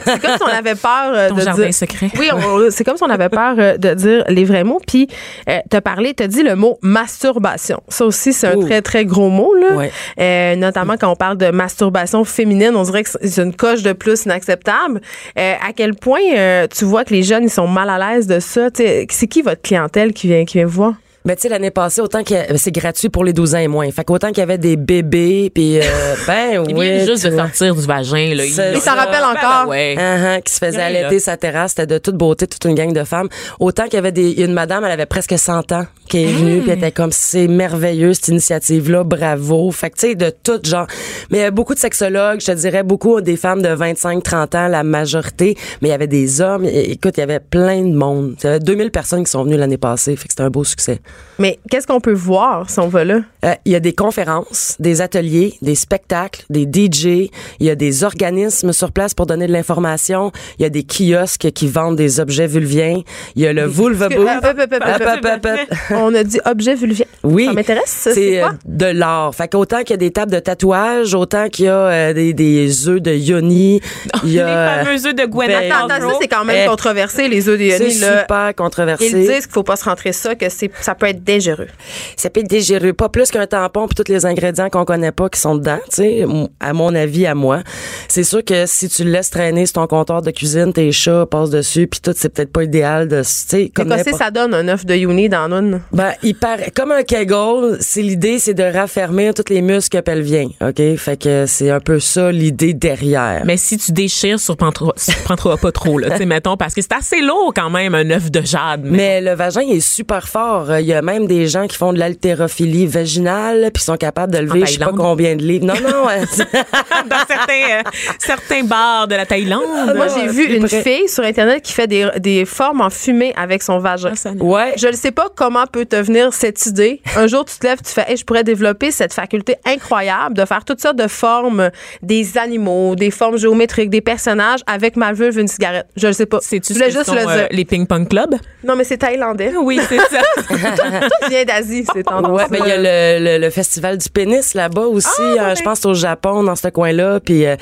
c'est comme si on avait peur euh, Ton de jardin dire. secret. Oui, c'est comme si on avait peur de dire les vrais mots. Puis euh, t'as parlé, t'as dit le mot masturbation. Ça aussi, c'est un Ouh. très très gros mot là. Ouais. Euh, notamment quand on parle de masturbation féminine, on dirait que c'est une coche de plus inacceptable. Euh, à quel point euh, tu vois que les jeunes ils sont mal à l'aise de ça? Tu sais, C'est qui votre clientèle qui vient qui vient vous voir Ben, tu sais, l'année passée, autant que c'est gratuit pour les 12 ans et moins. Fait qu'autant qu'il y avait des bébés, puis euh, ben Il oui. vient juste de sortir du vagin. Là. Il s'en ça. rappelle Ben, encore. ben, ouais. Uh-huh, qui se faisait allaiter là. sa terrasse, c'était de toute beauté, toute une gang de femmes. Autant qu'il y avait des, une madame, elle avait presque 100 ans, qui est venue, puis elle était comme, c'est merveilleux, cette initiative-là, bravo. Fait que, tu sais, de tout genre. Mais il y a beaucoup de sexologues, je te dirais, beaucoup des femmes de 25, 30 ans, la majorité, mais il y avait des hommes. Écoute, il y avait plein de monde. Il y avait 2000 personnes qui sont venues l'année passée, fait que c'était un beau succès. Mais qu'est-ce qu'on peut voir si on va là? Euh, il y a des conférences, des ateliers, des spectacles, des DJ. Il y a des organismes sur place pour donner de l'information. Il y a des kiosques qui vendent des objets vulviens. Il y a le Vulva Booth. Hop, hop, hop, hop, Hop, hop, hop, hop, hop. On a dit objet vulvien. Oui. Ça m'intéresse. C'est C'est euh, de l'art. Fait qu'autant qu'il y a des tables de tatouage, autant qu'il y a euh, des, des œufs de yoni. Il y a, Les fameux œufs de Gwen ben, Attends, attends, ça, c'est quand même Eh, controversé, les œufs de c'est Yoni. Là. super Ils controversé. disent qu'il faut pas se rentrer ça, que c'est, ça peut être dangereux. ça peut être dégéreux, pas plus qu'un tampon puis tous les ingrédients qu'on connaît pas qui sont dedans, tu sais, à mon avis à moi. C'est sûr que si tu le laisses traîner sur ton comptoir de cuisine, tes chats passent dessus puis tout, c'est peut-être pas idéal de, tu sais, comme Écossais, n'importe- ça donne un œuf de Yoni dans une. Ben, il paraît comme un Kegel, c'est l'idée c'est de raffermir tous les muscles pelviens, OK? Fait que c'est un peu ça l'idée derrière. Mais si tu déchires, surprendras, surprendras pas trop, là, tu sais, mettons, parce que c'est assez lourd quand même, un œuf de jade. Mais, Mais le vagin il est super fort. Il y a même des gens qui font de l'haltérophilie vaginale puis sont capables de lever je sais pas combien de livres. Non non, dans certains, euh, certains bars de la Thaïlande. Moi, j'ai vu c'est une fille sur Internet qui fait des, des formes en fumée avec son vagin. Ah, ouais. Je ne sais pas comment peut te venir cette idée. Un jour, tu te lèves, tu fais, Hey, je pourrais développer cette faculté incroyable de faire toutes sortes de formes, des animaux, des formes géométriques, des personnages avec ma vulve une cigarette. Je ne sais pas. C'est-tu je ce voulais que juste sont, le euh, les ping-pong clubs? Non, mais c'est thaïlandais. Oui, c'est ça. Tout vient d'Asie, c'est tendance. Ouais, ben il y a le, le, le festival du pénis là-bas aussi. Ah, euh, je pense au Japon dans ce coin-là. Puis euh,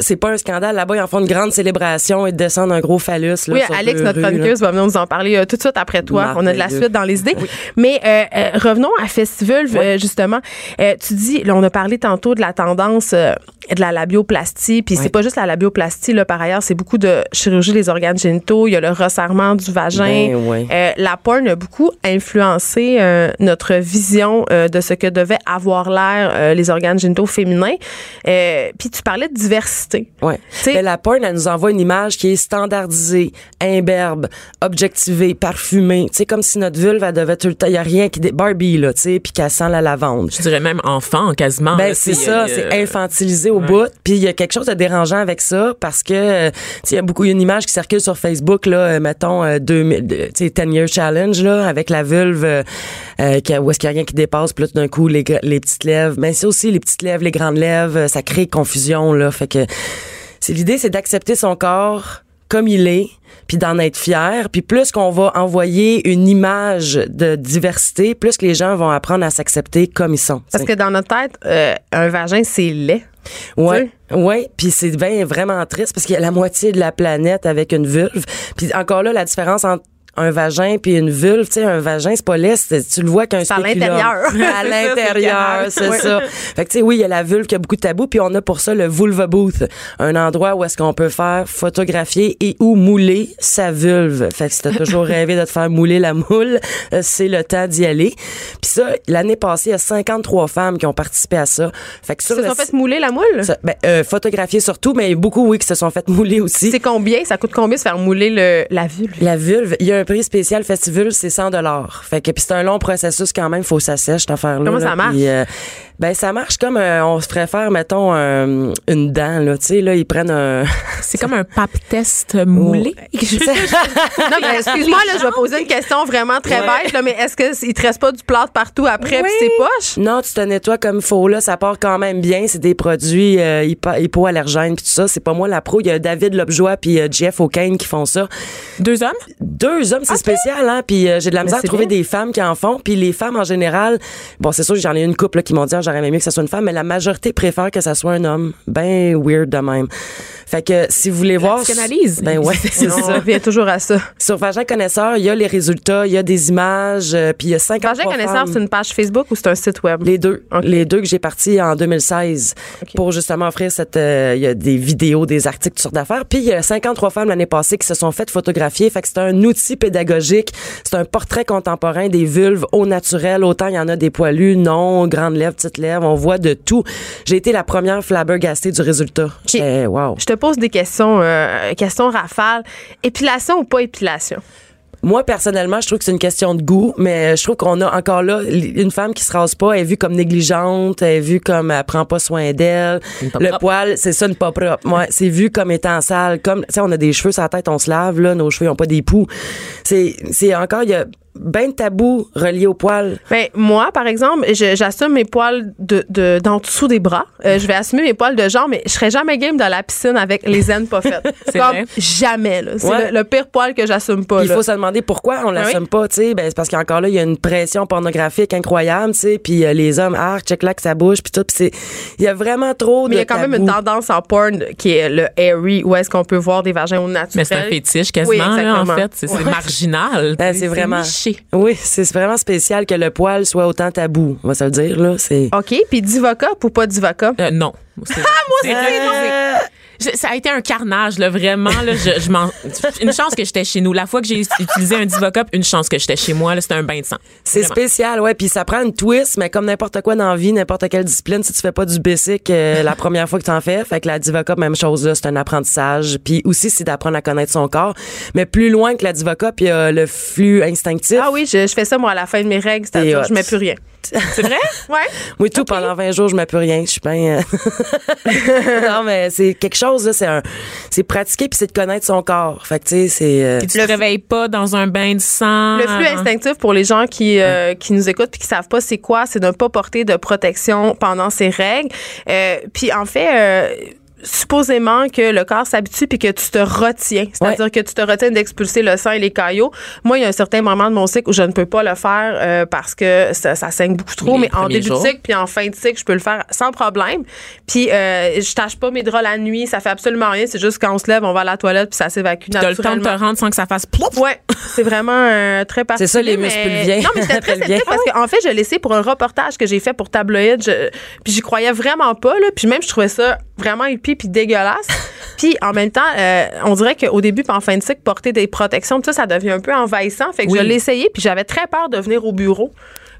c'est pas un scandale là-bas. Ils en font une grande célébration et descendent un gros phallus. Là, Oui, Alex, notre chroniqueuse, va venir nous en parler euh, tout de suite après toi. On a de la suite dans les idées. Mais euh, euh, revenons à Festival, justement. Euh, tu dis, là, on a parlé tantôt de la tendance euh, de la labioplastie, puis c'est pas juste la labioplastie, là, par ailleurs, c'est beaucoup de chirurgie des organes génitaux, il y a le resserrement du vagin. Ben. Euh, la porn a beaucoup influencé notre vision de ce que devaient avoir l'air les organes génitaux féminins. Puis tu parlais de diversité. Ouais. Mais la porn, elle nous envoie une image qui est standardisée, imberbe, objectivée, parfumée. Tu sais, comme si notre vulve, elle devait tout le temps, il y a rien qui, dé- Barbie, là, tu sais, puis qu'elle sent la lavande. Je dirais même enfant, quasiment. Ben c'est ça, euh, c'est infantilisé au bout. Puis il y a quelque chose de dérangeant avec ça parce que euh, tu sais, il y a beaucoup y a une image qui circule sur Facebook là, euh, mettons euh, 2000 de- tu sais 10 year challenge là avec la vulve euh, qui- où est-ce qu'il y a rien qui dépasse, puis là tout d'un coup les les petites lèvres, mais c'est aussi les petites lèvres, les grandes lèvres, ça crée confusion là, fait que c'est l'idée c'est d'accepter son corps comme il est, puis d'en être fier, puis plus qu'on va envoyer une image de diversité, plus que les gens vont apprendre à s'accepter comme ils sont. Parce que dans notre tête, euh, un vagin, c'est laid. Ouais, ouais, puis c'est vraiment triste parce qu'il y a la moitié de la planète avec une vulve. Puis encore là la différence entre un vagin puis une vulve, tu sais un vagin c'est pas c'est- tu le vois qu'un C'est à spéculum. l'intérieur. à l'intérieur, c'est ça. Fait que tu sais oui, il y a la vulve qui a beaucoup de tabous puis on a pour ça le vulva booth, un endroit où est-ce qu'on peut faire photographier et ou mouler sa vulve. Fait que si t'as toujours rêvé de te faire mouler la moule, euh, c'est le temps d'y aller. Puis ça, l'année passée, il y a 53 femmes qui ont participé à ça. Fait que sur Ils se sont fait mouler la moule? ça, ben, euh, photographier surtout, mais beaucoup, oui, qui se sont fait mouler aussi. C'est combien? Ça coûte combien se faire mouler le, la vulve? La vulve, il y a un prix spécial festival, c'est 100 dollars. Fait que puis c'est un long processus quand même, faut que ça sèche cette affaire là. Comment ça marche? ben ça marche comme euh, on se ferait faire mettons un- une dent là, tu sais là, ils prennent un C'est comme un pap test moulé. Non, mais excuse-moi, là, je vais poser une question vraiment très bête, là, mais est-ce qu'il te reste pas du plâtre partout après Oui. puis c'est poche? Non, tu te nettoies comme il faut là, ça part quand même bien, c'est des produits euh, hypo- hypoallergènes puis tout ça, c'est pas moi la pro, il y a David Lobjoie puis euh, Jeff O'Kane qui font ça. Deux hommes? deux hommes, c'est spécial, hein. Puis euh, j'ai de la misère à trouver bien. des femmes qui en font. Puis les femmes en général, bon, c'est sûr, j'en ai une couple là, qui m'ont dit, ah, j'aurais aimé mieux que ça soit une femme, mais la majorité préfère que ça soit un homme. Ben weird de même. Fait que si vous voulez voir, psychanalyse. ben ouais, c'est ça. revient toujours à ça. Sur Vagin Connaisseur, il y a les résultats, il y a des images, euh, puis il y a 50 Vagin connaisseur, c'est une page Facebook ou c'est un site web? les deux. Les deux que j'ai partis en 2016 pour justement offrir cette. euh, Il y a des vidéos, des articles, toutes sortes d'affaires. Puis il y a 53 femmes l'année passée qui se sont faites photographier. Fait que c'est un outil pédagogique. C'est un portrait contemporain des vulves au naturel. Autant il y en a des poilus, non, grandes lèvres, petites lèvres. On voit de tout. J'ai été la première flabbergastée du résultat. Wow. Je te pose des questions, euh, questions rafales. Épilation ou pas épilation? Moi, personnellement, je trouve que c'est une question de goût, mais je trouve qu'on a encore là une femme qui se rase pas, elle est vue comme négligente, elle est vue comme elle prend pas soin d'elle. Le poil, c'est ça, une pas propre. Moi, c'est vu comme étant sale. Comme, tu sais, on a des cheveux sur la tête, on se lave, là, nos cheveux ont pas des poux. C'est, c'est encore, il y a, ben de tabous reliés au poil. Ben, moi, par exemple, j'assume mes poils de, de, d'en dessous des bras. Euh, je vais assumer mes poils de genre, mais je serais jamais game dans la piscine avec les aines pas faites. C'est Comme vrai. jamais, là. C'est Ouais. le, le pire poil que j'assume pas, il faut se demander pourquoi on l'assume pas, tu sais, ben c'est parce qu'encore là il y a une pression pornographique incroyable, tu sais, puis euh, les hommes ah check là que ça bouge puis tout, puis c'est il y a vraiment trop Mais il de y a quand même une tendance en porn qui est le airy, où est-ce qu'on peut voir des vagins au naturel. Mais c'est un fétiche Oui, quasiment, là, en fait. C'est marginal. Ben, c'est vraiment Oui, c'est vraiment spécial que le poil soit autant tabou, on va se le dire là, c'est OK, puis Divocop ou pas Divocop? Euh, non. Ah, moi Ça a été un carnage, là, vraiment. Là, je, je m'en- une chance que j'étais chez nous. La fois que j'ai utilisé un Divocop, une chance que j'étais chez moi. là, C'était un bain de sang. C'est spécial, ouais. Puis ça prend une twist, mais comme n'importe quoi dans la vie, n'importe quelle discipline, si tu fais pas du basic euh, la première fois que tu en fais, fait que la Divocop, même chose là, c'est un apprentissage. Puis aussi, c'est d'apprendre à connaître son corps. Mais plus loin que la Divocop, il y a le flux instinctif. Ah oui, je, je fais ça, moi, à la fin de mes règles, c'est-à-dire je mets plus rien. C'est vrai? Ouais. Oui, tout pendant 20 jours, je mets plus rien. Je suis bien. euh, non, mais c'est quelque chose là. C'est un, c'est pratiquer puis c'est de connaître son corps. Fait que tu sais, c'est. euh, Puis tu te réveilles pas dans un bain de sang. Le flux instinctif pour les gens qui euh, qui nous écoutent puis qui savent pas c'est quoi, c'est de ne pas porter de protection pendant ces règles. Euh, puis en fait. Supposément que le corps s'habitue puis que tu te retiens, c'est-à-dire que tu te retiens d'expulser le sang et les caillots. Moi, il y a un certain moment de mon cycle où je ne peux pas le faire euh, parce que ça, ça saigne beaucoup trop, Les mais en début jours. de cycle puis en fin de cycle, je peux le faire sans problème. Puis euh, je tâche pas mes draps la nuit, ça fait absolument rien, c'est juste quand on se lève, on va à la toilette puis ça s'évacue T'as le temps de naturellement. te rendre sans que ça fasse plouf. Ouais, c'est vraiment euh, très particulier. C'est ça, les mais- muscles viennent Non, mais c'était très sceptique parce qu'en fait, je l'ai laissé pour un reportage que j'ai fait pour Tabloïd. Je- puis j'y croyais vraiment pas, là. Puis même, je trouvais ça vraiment hippie puis dégueulasse. puis en même temps, euh, on dirait qu'au début puis en fin de cycle, porter des protections, tout ça, ça devient un peu envahissant. Fait que Oui. je l'ai essayé puis j'avais très peur de venir au bureau.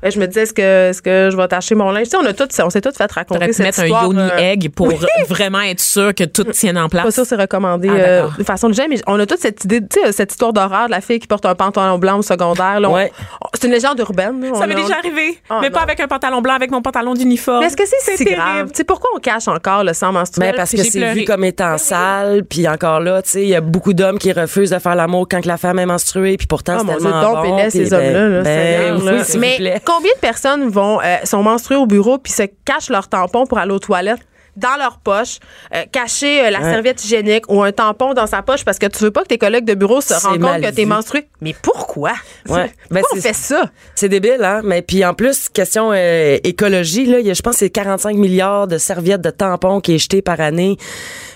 Euh, Je me disais, est-ce que, est-ce que je vais tâcher mon linge? Tu sais, on a tout, on s'est tout fait raconter T'aurais pu cette mettre un histoire, yoni euh, egg pour vraiment être sûr que tout tienne en place. pas sûr, c'est recommandé Ah, euh, de façon de mais on a toute cette idée, tu sais, cette histoire d'horreur de la fille qui porte un pantalon blanc au secondaire. là. On- Ouais. c'est une légende urbaine. là. Ça m'est déjà arrivé. Oh, mais pas avec un pantalon blanc, avec mon pantalon d'uniforme. Mais est-ce que c'est si terrible. grave? Tu sais, pourquoi on cache encore le sang menstruel? Mais parce puis que c'est pleuré. vu comme étant sale, puis encore là, tu sais, il y a beaucoup d'hommes qui refusent de faire l'amour quand que la femme est menstruée, puis pourtant Ah, c'est tellement bon. ces hommes-là, ben, Seigneur, oui, là. s'il vous Mais plaît. Combien de personnes vont euh, sont menstruées au bureau puis se cachent leur tampon pour aller aux toilettes? dans leur poche, euh, cacher euh, la Ouais. serviette hygiénique ou un tampon dans sa poche parce que tu veux pas que tes collègues de bureau se rendent compte que t'es vu. menstrué? Mais pourquoi? Ouais. Ben, pourquoi on fait ça? C'est débile, hein? Mais puis en plus, question euh, écologie, là, il y a, je pense que c'est 45 milliards de serviettes de tampons qui est jeté par année.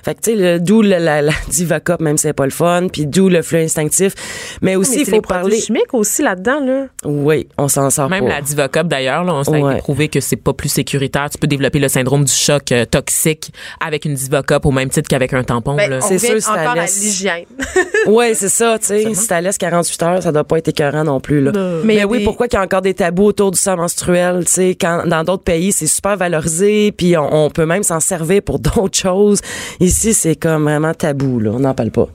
Fait que, tu sais, le- d'où le- la, la Diva Cup, même si c'est pas le fun, puis d'où le flux instinctif. Mais aussi, Mais il faut les parler... chimiques aussi là-dedans, là. Oui, on s'en sort Même pas. la Divocop, d'ailleurs, là, on a Ouais. prouvé que c'est pas plus sécuritaire. Tu peux développer le syndrome du choc euh, toxique avec une Divocop au même titre qu'avec un tampon. Ben, là. on C'est sûr, ça encore à laisse- l'hygiène. Oui, c'est ça, tu sais. Si t'as laisse 48 heures, ça doit pas être écœurant non plus, là. Mais y Mais a oui, des- pourquoi qu'il y a encore des tabous autour du sang menstruel, tu sais, quand dans d'autres pays, c'est super valorisé, puis on, on peut même s'en servir pour d'autres choses. Ici, c'est comme vraiment tabou, là. On n'en parle pas.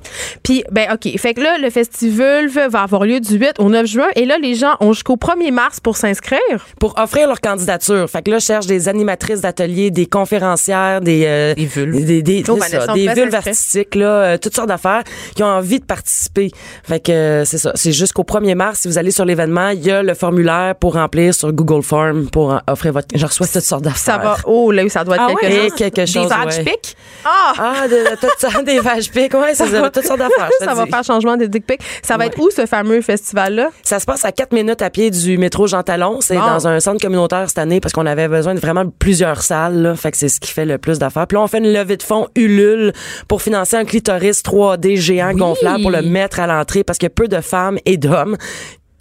Puis, ben, OK. Fait que là, le festival va avoir lieu du 8 au 9 juin. Et là, les gens ont jusqu'au 1er mars pour s'inscrire. Pour offrir leur candidature. Fait que là, je cherche des animatrices d'ateliers, des conférencières, des... euh, Des vulves. Des, des, Oh, ça, des vulves artistiques, là, euh, toutes sortes d'affaires qui ont envie de participer. Fait que euh, c'est ça. C'est jusqu'au 1er mars. Si vous allez sur l'événement, il y a le formulaire pour remplir sur Google Form pour offrir votre... Je reçois toutes sortes d'affaires. Ça va. Oh, là, ça doit être Ah quelque ouais? chose. Quelque chose, Des ouais. pics? Ah! Ah, de, de toutes sortes, des vaches ouais, c'est ça, toutes sortes d'affaires. ça va faire changement des dick pics. Ça va être où, ce fameux festival-là? Ça se passe à 4 minutes à pied du métro Jean Talon. C'est Bon. dans un centre communautaire cette année parce qu'on avait besoin de vraiment plusieurs salles. Là. Fait que c'est ce qui fait le plus d'affaires. Puis là, on fait une levée de fonds Ulule pour financer un clitoris 3D géant gonflable pour le mettre à l'entrée parce qu'il y a peu de femmes et d'hommes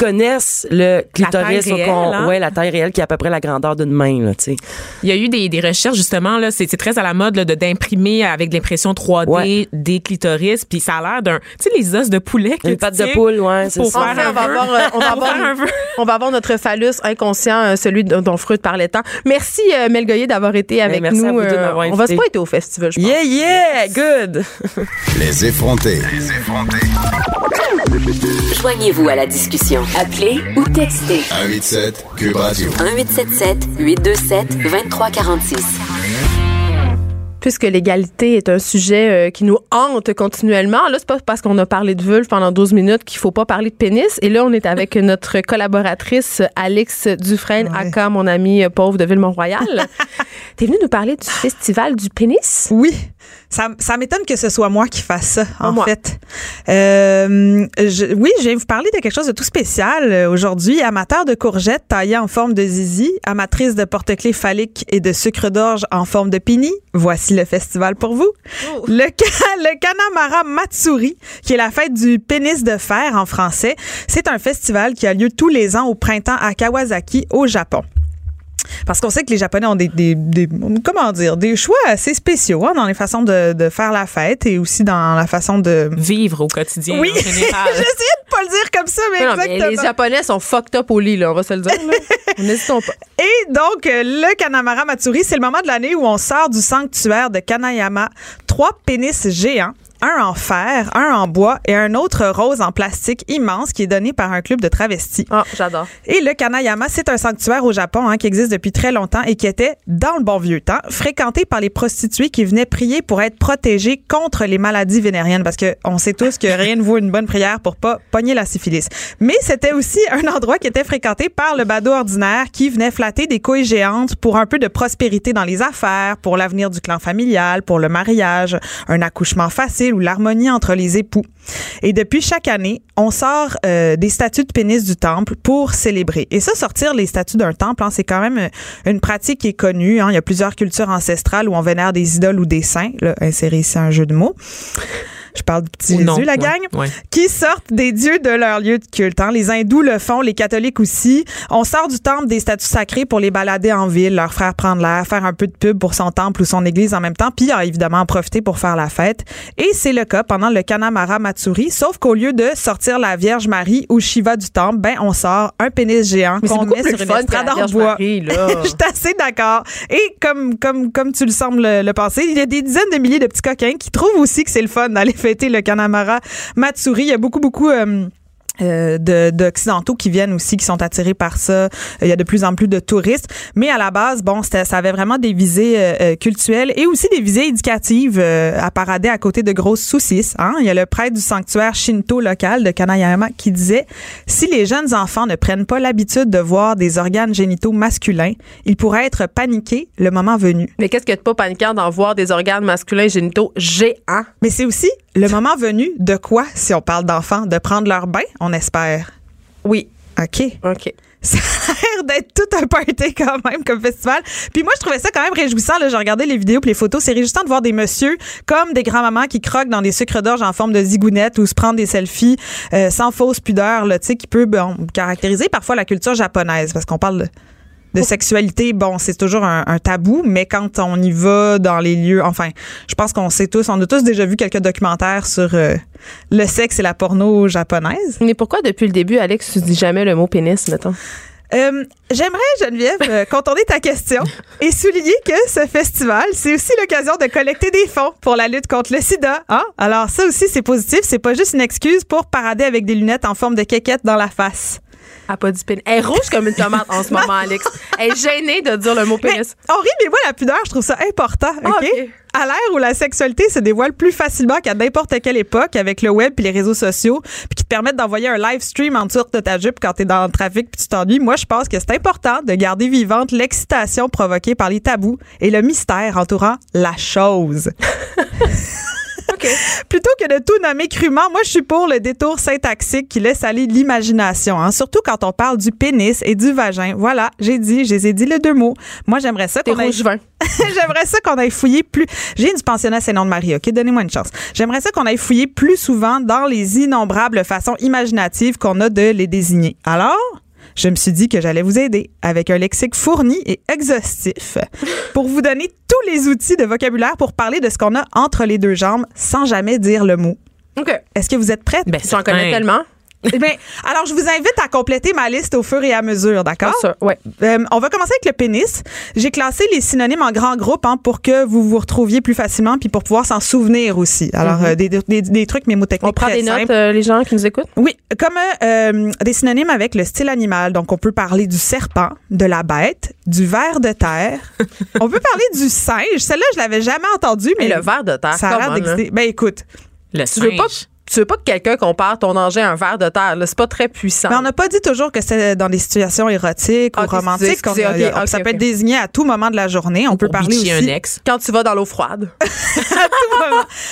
connaissent le clitoris taille au con- réelle, hein? ouais, la taille réelle qui est à peu près la grandeur d'une main, là, tu sais. Il y a eu des, des recherches justement là, c'est c'est très à la mode là, de d'imprimer avec de l'impression 3D Ouais. des clitoris, puis ça a l'air d'un, tu sais les os de poulet que Une patte de poule, ouais, c'est pour ça. Enfin, un on va vœu. avoir, euh, on va avoir, on va avoir notre phallus inconscient, euh, celui dont Freud parlait tant. Merci, euh, Mel Goyer, d'avoir été avec merci nous. à vous deux de Euh, on va se pointer au festival, je pense. Yeah, yeah, good! Les effrontés. Joignez-vous à la discussion. Appelez ou textez 187 Cube Radio. 1877 827 2346. Puisque l'égalité est un sujet euh, qui nous hante continuellement, là, c'est pas parce qu'on a parlé de vulve pendant 12 minutes qu'il faut pas parler de pénis. Et là, on est avec notre collaboratrice Alex Dufresne, aka mon ami euh, pauvre de Ville-Mont-Royal. T'es venue nous parler du festival du pénis? Oui, ça, ça m'étonne que ce soit moi qui fasse ça, en moi. fait. Euh, je- oui, je vais vous parler de quelque chose de tout spécial euh, aujourd'hui. Amateur de courgettes taillées en forme de zizi, amatrice de porte-clés phalliques et de sucre d'orge en forme de pini, voici le festival pour vous. Le, ca- le Kanamara Matsuri, qui est la fête du pénis de fer en français, c'est un festival qui a lieu tous les ans au printemps à Kawasaki, au Japon. Parce qu'on sait que les Japonais ont des, des, des- comment dire, des choix assez spéciaux hein, dans les façons de, de faire la fête et aussi dans la façon de... Vivre au quotidien Oui, général. de pas le dire comme ça, mais Non, mais exactement. les Japonais sont fucked up au lit, là, on va se le dire. là. N'hésitons pas. Et donc, euh, le Kanamara Matsuri, c'est le moment de l'année où on sort du sanctuaire de Kanayama trois pénis géants. Un en fer, un en bois et un autre rose en plastique immense qui est donné par un club de travestis. Ah, j'adore. Et le Kanayama, c'est un sanctuaire au Japon hein, qui existe depuis très longtemps et qui était, dans le bon vieux temps, fréquenté par les prostituées qui venaient prier pour être protégées contre les maladies vénériennes. Parce que on sait tous que rien ne vaut une bonne prière pour pas pogner la syphilis. Mais c'était aussi un endroit qui était fréquenté par le badaud ordinaire qui venait flatter des couilles géantes pour un peu de prospérité dans les affaires, pour l'avenir du clan familial, pour le mariage, un accouchement facile ou l'harmonie entre les époux. Et depuis chaque année, on sort euh, des statues de pénis du temple pour célébrer. Et ça, sortir les statues d'un temple, hein, c'est quand même euh, une pratique qui est connue. hein. Il y a plusieurs cultures ancestrales où on vénère des idoles ou des saints. Là, insérer ici un jeu de mots. Je parle du petit Ou non, Jésus, la gang ouais. qui sortent des dieux de leur lieu de culte. hein. Les hindous le font, les catholiques aussi. On sort du temple des statues sacrées pour les balader en ville, leur faire prendre l'air, faire un peu de pub pour son temple ou son église en même temps, puis évidemment en profiter pour faire la fête. Et c'est le cas pendant le Kanamara Matsuri, sauf qu'au lieu de sortir la Vierge Marie ou Shiva du temple, ben on sort un pénis géant Mais c'est qu'on met plus sur une estrade la en Vierge bois. Marie, là. Je suis assez d'accord. Et comme, comme, comme tu le sembles le, le penser, il y a des dizaines de milliers de petits coquins qui trouvent aussi que c'est le fun d'aller fêter le Kanamara Matsuri. Il y a beaucoup, beaucoup... euh, euh, de- d'occidentaux qui viennent aussi qui sont attirés par ça il y a de plus en plus de touristes mais à la base bon ça avait vraiment des visées euh, euh, cultuelles et aussi des visées éducatives euh, à parader à côté de grosses saucisses hein. il y a le prêtre du sanctuaire Shinto local de Kanayama qui disait si les jeunes enfants ne prennent pas l'habitude de voir des organes génitaux masculins ils pourraient être paniqués le moment venu Mais qu'est-ce que de pas paniquant d'en voir des organes masculins génitaux géants? mais c'est aussi le moment venu de quoi si on parle d'enfants de prendre leur bain on espère? Oui. OK. OK. Ça a l'air d'être tout un party quand même comme festival. Puis moi, je trouvais ça quand même réjouissant. Là, j'ai regardé les vidéos puis les photos. C'est réjouissant de voir des messieurs comme des grands-mamans qui croquent dans des sucres d'orge en forme de zigounette ou se prendre des selfies euh, sans fausse pudeur, là, tu sais, qui peut bon, caractériser parfois la culture japonaise parce qu'on parle de de sexualité, bon, c'est toujours un, un tabou, mais quand on y va dans les lieux, enfin, je pense qu'on sait tous, on a tous déjà vu quelques documentaires sur euh, le sexe et la porno japonaise. Mais pourquoi depuis le début, Alex, tu dis jamais le mot pénis, mettons? Euh, J'aimerais, Geneviève, euh, contourner ta question et souligner que ce festival, c'est aussi l'occasion de collecter des fonds pour la lutte contre le sida. Hein? Alors ça aussi, c'est positif. C'est pas juste une excuse pour parader avec des lunettes en forme de quéquette dans la face. Elle a pas dit pénis. Elle est rouge comme une tomate en ce moment, Alex. Elle est gênée de dire le mot Mais pénis. on rit, mais moi, la pudeur, je trouve ça important. Ah, OK? À l'ère où la sexualité se dévoile plus facilement qu'à n'importe quelle époque avec le web et les réseaux sociaux, puis qui te permettent d'envoyer un live stream en dessous de ta jupe quand t'es dans le trafic puis tu t'ennuies, moi, je pense que c'est important de garder vivante l'excitation provoquée par les tabous et le mystère entourant la chose. Plutôt que de tout nommer crûment, moi, je suis pour le détour syntaxique qui laisse aller l'imagination, hein, surtout quand on parle du pénis et du vagin. Voilà, j'ai dit, je les ai dit les deux mots. Moi, j'aimerais ça qu'on aille... J'aimerais ça qu'on aille fouiller plus. J'ai du pensionnat c'est nom de Marie, OK? Donnez-moi une chance. J'aimerais ça qu'on aille fouiller plus souvent dans les innombrables façons imaginatives qu'on a de les désigner. Alors, je me suis dit que j'allais vous aider avec un lexique fourni et exhaustif pour vous donner tous les outils de vocabulaire pour parler de ce qu'on a entre les deux jambes sans jamais dire le mot. OK. Est-ce que vous êtes prête? Ben, J'en connais tellement. Eh alors, je vous invite à compléter ma liste au fur et à mesure, d'accord? Ouais. Euh, on va commencer avec le pénis. J'ai classé les synonymes en grands groupes hein, pour que vous vous retrouviez plus facilement puis pour pouvoir s'en souvenir aussi. Alors, euh, des, des, des trucs mémotechniques Mhm. On prend très des notes, euh, les gens qui nous écoutent? Oui, comme euh, des synonymes avec le style animal. Donc, on peut parler du serpent, de la bête, du ver de terre. on peut parler du singe. Celle-là, je l'avais jamais entendue, mais Mais le ver de terre, ça a l'air d'exister. Ben, écoute, Le Tu veux pas, singe. Tu veux pas que quelqu'un compare ton engin à un ver de terre. C'est pas très puissant. Mais on n'a pas dit toujours que c'est dans des situations érotiques Ah, ou ok, romantiques. excusez, excusez, ok, ça peut être désigné à tout moment de la journée. On peut parler aussi. un ex. Quand tu vas dans l'eau froide.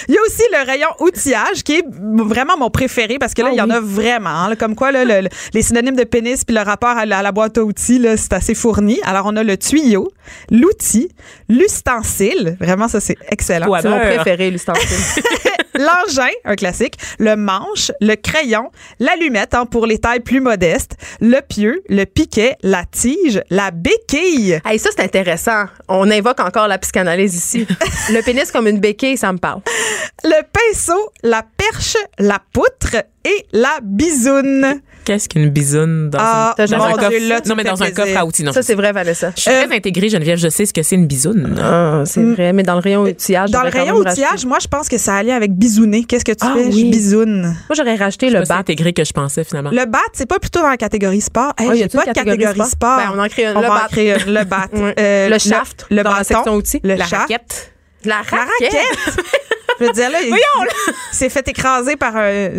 Il y a aussi le rayon outillage qui est vraiment mon préféré parce que là, Ah il y en a vraiment. Comme quoi, là, le- le- les synonymes de pénis puis le rapport à la, à la boîte à outils, c'est assez fourni. Alors, on a le tuyau, l'outil, l'ustensile. Vraiment, ça, c'est excellent. C'est mon préféré, l'ustensile. L'engin, un classique, le manche, le crayon, l'allumette hein, pour les tailles plus modestes, le pieu, le piquet, la tige, la béquille. hey, ça, c'est intéressant. On invoque encore la psychanalyse ici. le pénis comme une béquille, ça me parle. Le pinceau, la perche, la poutre et la bisoune. Qu'est-ce qu'une bisoune dans Ah, un, coffre? Dieu, là, tu non, mais dans fais un coffre plaisir. à outils. Non, Ça, je c'est vrai, Vanessa. je suis très intégrée, Geneviève. Je sais ce que c'est une bisoune. Ah, c'est vrai, mais dans le rayon outillage. Dans le rayon outillage, moi, je pense que ça allait avec bisouner. Qu'est-ce que tu Ah fais? Je oui. bisoune. Moi, j'aurais racheté Le bat. intégré que je pensais finalement. Le bat, c'est pas plutôt dans la catégorie sport. Hey, y j'ai a-tu pas de catégorie sport? sport? Ben, on en crée un. On Le va en bat. créer. Le bat. Euh, Le shaft, Le dans bâton. outils. Le La shaft. raquette. La raquette. raquette. Je veux dire, là, il s'est fait écraser par un.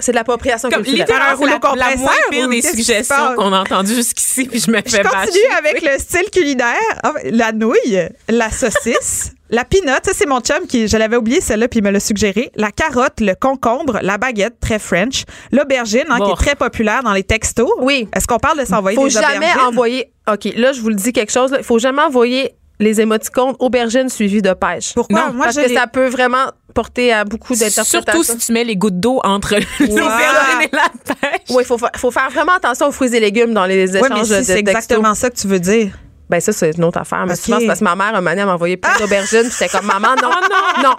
C'est de l'appropriation Comme culturelle. littéralement, Par un rouleau c'est la, moins pire ou des suggestions qu'on a entendues jusqu'ici, puis je me Je fais continue bâcher. avec le style culinaire. La nouille, la saucisse, la pinotte. Ça, c'est mon chum qui, je l'avais oublié celle-là, puis il me l'a suggéré. La carotte, le concombre, la baguette, très French. L'aubergine, hein, qui est très populaire dans les textos. Oui. Est-ce qu'on parle de s'envoyer faut des jamais envoyer. OK, là, je vous le dis quelque chose. Il faut jamais envoyer les émoticônes aubergines suivies de pêche. Pourquoi? Non, Moi, Parce que ça peut vraiment porter à beaucoup d'interprétations. Surtout si tu mets les gouttes d'eau entre l'aubergine et la pêche. Oui, il faut, fa- faut faire vraiment attention aux fruits et légumes dans les Ouais, échanges mais de si c'est exactement ça que tu veux dire. Ben ça, c'est une autre affaire. Mais Ok. souvent, c'est parce que ma mère, un moment, elle m'a envoyé plein d'aubergines. puis J'étais comme, maman, non, non, non.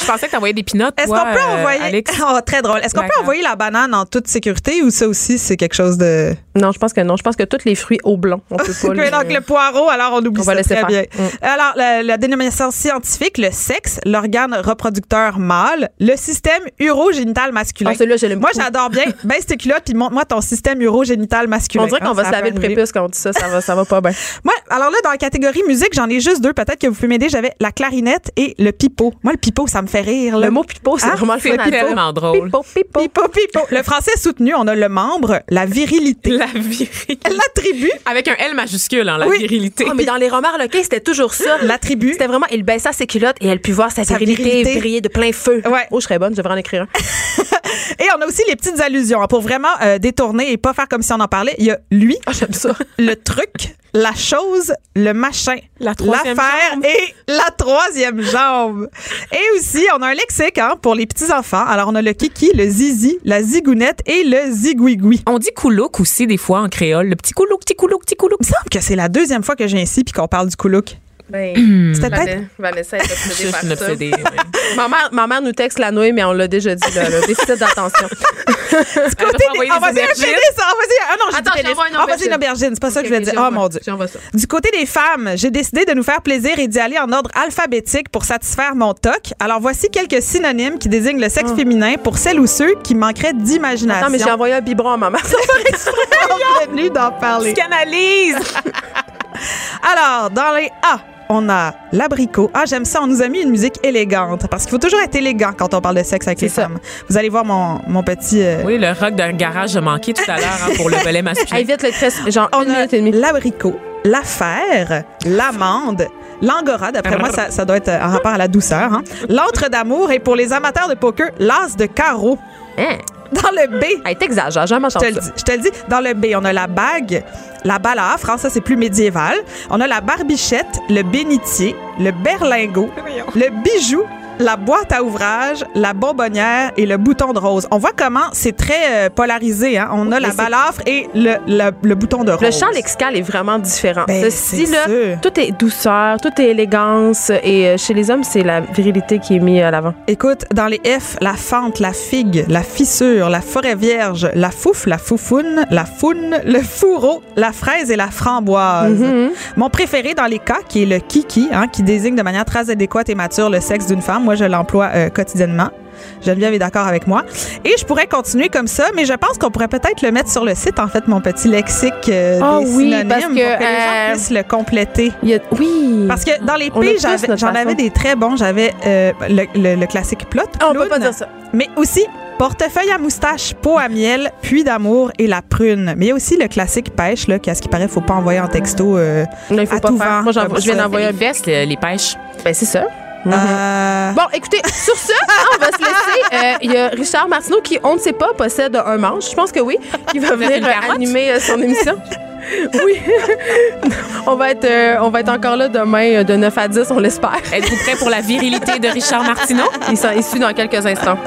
Je pensais que t'envoyais des pinottes. Est-ce qu'on peut euh, envoyer. Alex. Oh, très drôle. Est-ce qu'on peut envoyer la banane en toute sécurité ou ça aussi, c'est quelque chose de. Non, je pense que non. Je pense que tous les fruits au blanc, on peut pas. Les- donc, le poireau, alors on oublie On va laisser très faire. bien. Mm. Alors, la, la dénomination scientifique, le sexe, l'organe reproducteur mâle, le système urogénital masculin. Ah, je Moi, j'adore bien. Baisse tes culottes puis montre-moi ton système urogénital masculin. On dirait qu'on Hein, va se laver le prépuce quand on dit ça. Ça va, ça va pas bien. Moi, alors là, dans la catégorie musique, j'en ai juste deux. Peut-être que vous pouvez m'aider. J'avais la clarinette et le pipeau. Moi, le pipeau, ça me fait rire. là. Le mot pipeau, c'est Ah, vraiment le drôle. Pipeau, pipeau. Pipeau, pipeau. Le français soutenu, on a le membre, la virilité, La virilité. l'attribut, Avec un L majuscule, hein, la Oui. virilité. Ah, mais dans les romans loquets, c'était toujours ça. l'attribut. C'était vraiment, il baissa ses culottes et elle put voir sa, Sa virilité, virilité. briller de plein feu. Ouais. Oh, je serais bonne, je devrais en écrire un. Et on a aussi les petites allusions. hein, Pour vraiment euh, détourner et pas faire comme si on en parlait, il y a lui, Ah, j'aime ça. le truc, la chose, le machin, l'affaire et la troisième jambe. Et aussi, on a un lexique hein, pour les petits-enfants. Alors, on a le kiki, le zizi, la zigounette et le zigouigoui. On dit coulouk aussi, des fois, en créole. Le petit coulouk, petit coulouk, petit coulouk. Il me semble que c'est la deuxième fois que viens ici puis qu'on parle du coulouk. Ben, C'était peut-être... Vanessa- est Je obsédée suis par une ça. obsédée. ouais. Ma mère, ma mère nous texte la nouille, mais on l'a déjà dit, là, le déficit d'attention. Côté. On va dire un pénis. Ah non, j'ai dit Attends, pénis. une On va dire aubergine. une aubergine, c'est pas ça que je voulais dire. Oh mon Dieu. J'envoie ça. Du côté des femmes, j'ai décidé de nous faire plaisir et d'y aller en ordre alphabétique pour satisfaire mon toc. Alors voici quelques synonymes qui désignent le sexe féminin pour celles ou ceux qui manqueraient d'imagination. Attends, mais j'ai envoyé un biberon à ma mère. venu d'en parler. Psychanalyse! Alors, dans les A, on a l'abricot. Ah, j'aime ça. On nous a mis une musique élégante parce qu'il faut toujours être élégant quand on parle de sexe avec les ça. femmes. Vous allez voir mon, mon petit. euh, Oui, le rock d'un garage a manqué tout à l'heure hein, pour le volet masculin. Vite, le tresse, genre On une a minute et demie. l'abricot, l'affaire, l'amande, L'angora, d'après moi, ça, ça doit être en rapport à la douceur. Hein. L'antre d'amour et pour les amateurs de poker, l'as de carreau. Hein? Dans le B, Hey, t'exagères, jamais je te, le ça. dis, je te le dis, dans le B, on a la bague, la balafre, hein, ça c'est plus médiéval. On a la barbichette, le bénitier, le berlingot, le bijou, la boîte à ouvrage, la bonbonnière et le bouton de rose. On voit comment c'est très euh, polarisé. Hein? On a la balafre et le, le- le bouton de rose. Le champ lexical est vraiment différent. Ben, Ceci, c'est là, sûr. tout est douceur, tout est élégance. Et euh, chez les hommes, c'est la virilité qui est mise à l'avant. Écoute, dans les F, la fente, la figue, la fissure, la forêt vierge, la fouffe, la foufoune, la foune, le fourreau, la fraise et la framboise. Mon préféré dans les K, qui est le kiki, hein, qui désigne de manière très adéquate et mature le sexe d'une femme. Moi, je l'emploie euh, quotidiennement. Geneviève est d'accord avec moi. Et je pourrais continuer comme ça, mais je pense qu'on pourrait peut-être le mettre sur le site, en fait, mon petit lexique euh, Ah des oui, synonymes, parce que, pour que les gens euh, puissent le compléter. Il y a- oui. Parce que dans les P, j'en avais des très bons. J'avais euh, le, le- le classique plot. Ah, on peut pas dire ça. Mais aussi portefeuille à moustache, peau à miel, puits d'amour et la prune. Mais il y a aussi le classique pêche, là, qu'à ce qui paraît, faut pas envoyer en texto. euh, Non, il faut à pas tout faire. vent, Moi, je viens d'envoyer un Les vestes, les, les pêches. Ben, c'est ça. Euh, Bon, écoutez, sur ce, on va se laisser. Euh, Il y a Richard Martineau qui, on ne sait pas, possède un manche. Je pense que oui. Qui va venir animer euh, son émission. Oui. on, va être, euh, on va être encore là demain de 9 à 10, on l'espère. Êtes-vous prêt pour la virilité de Richard Martineau? Il s'en est su dans quelques instants.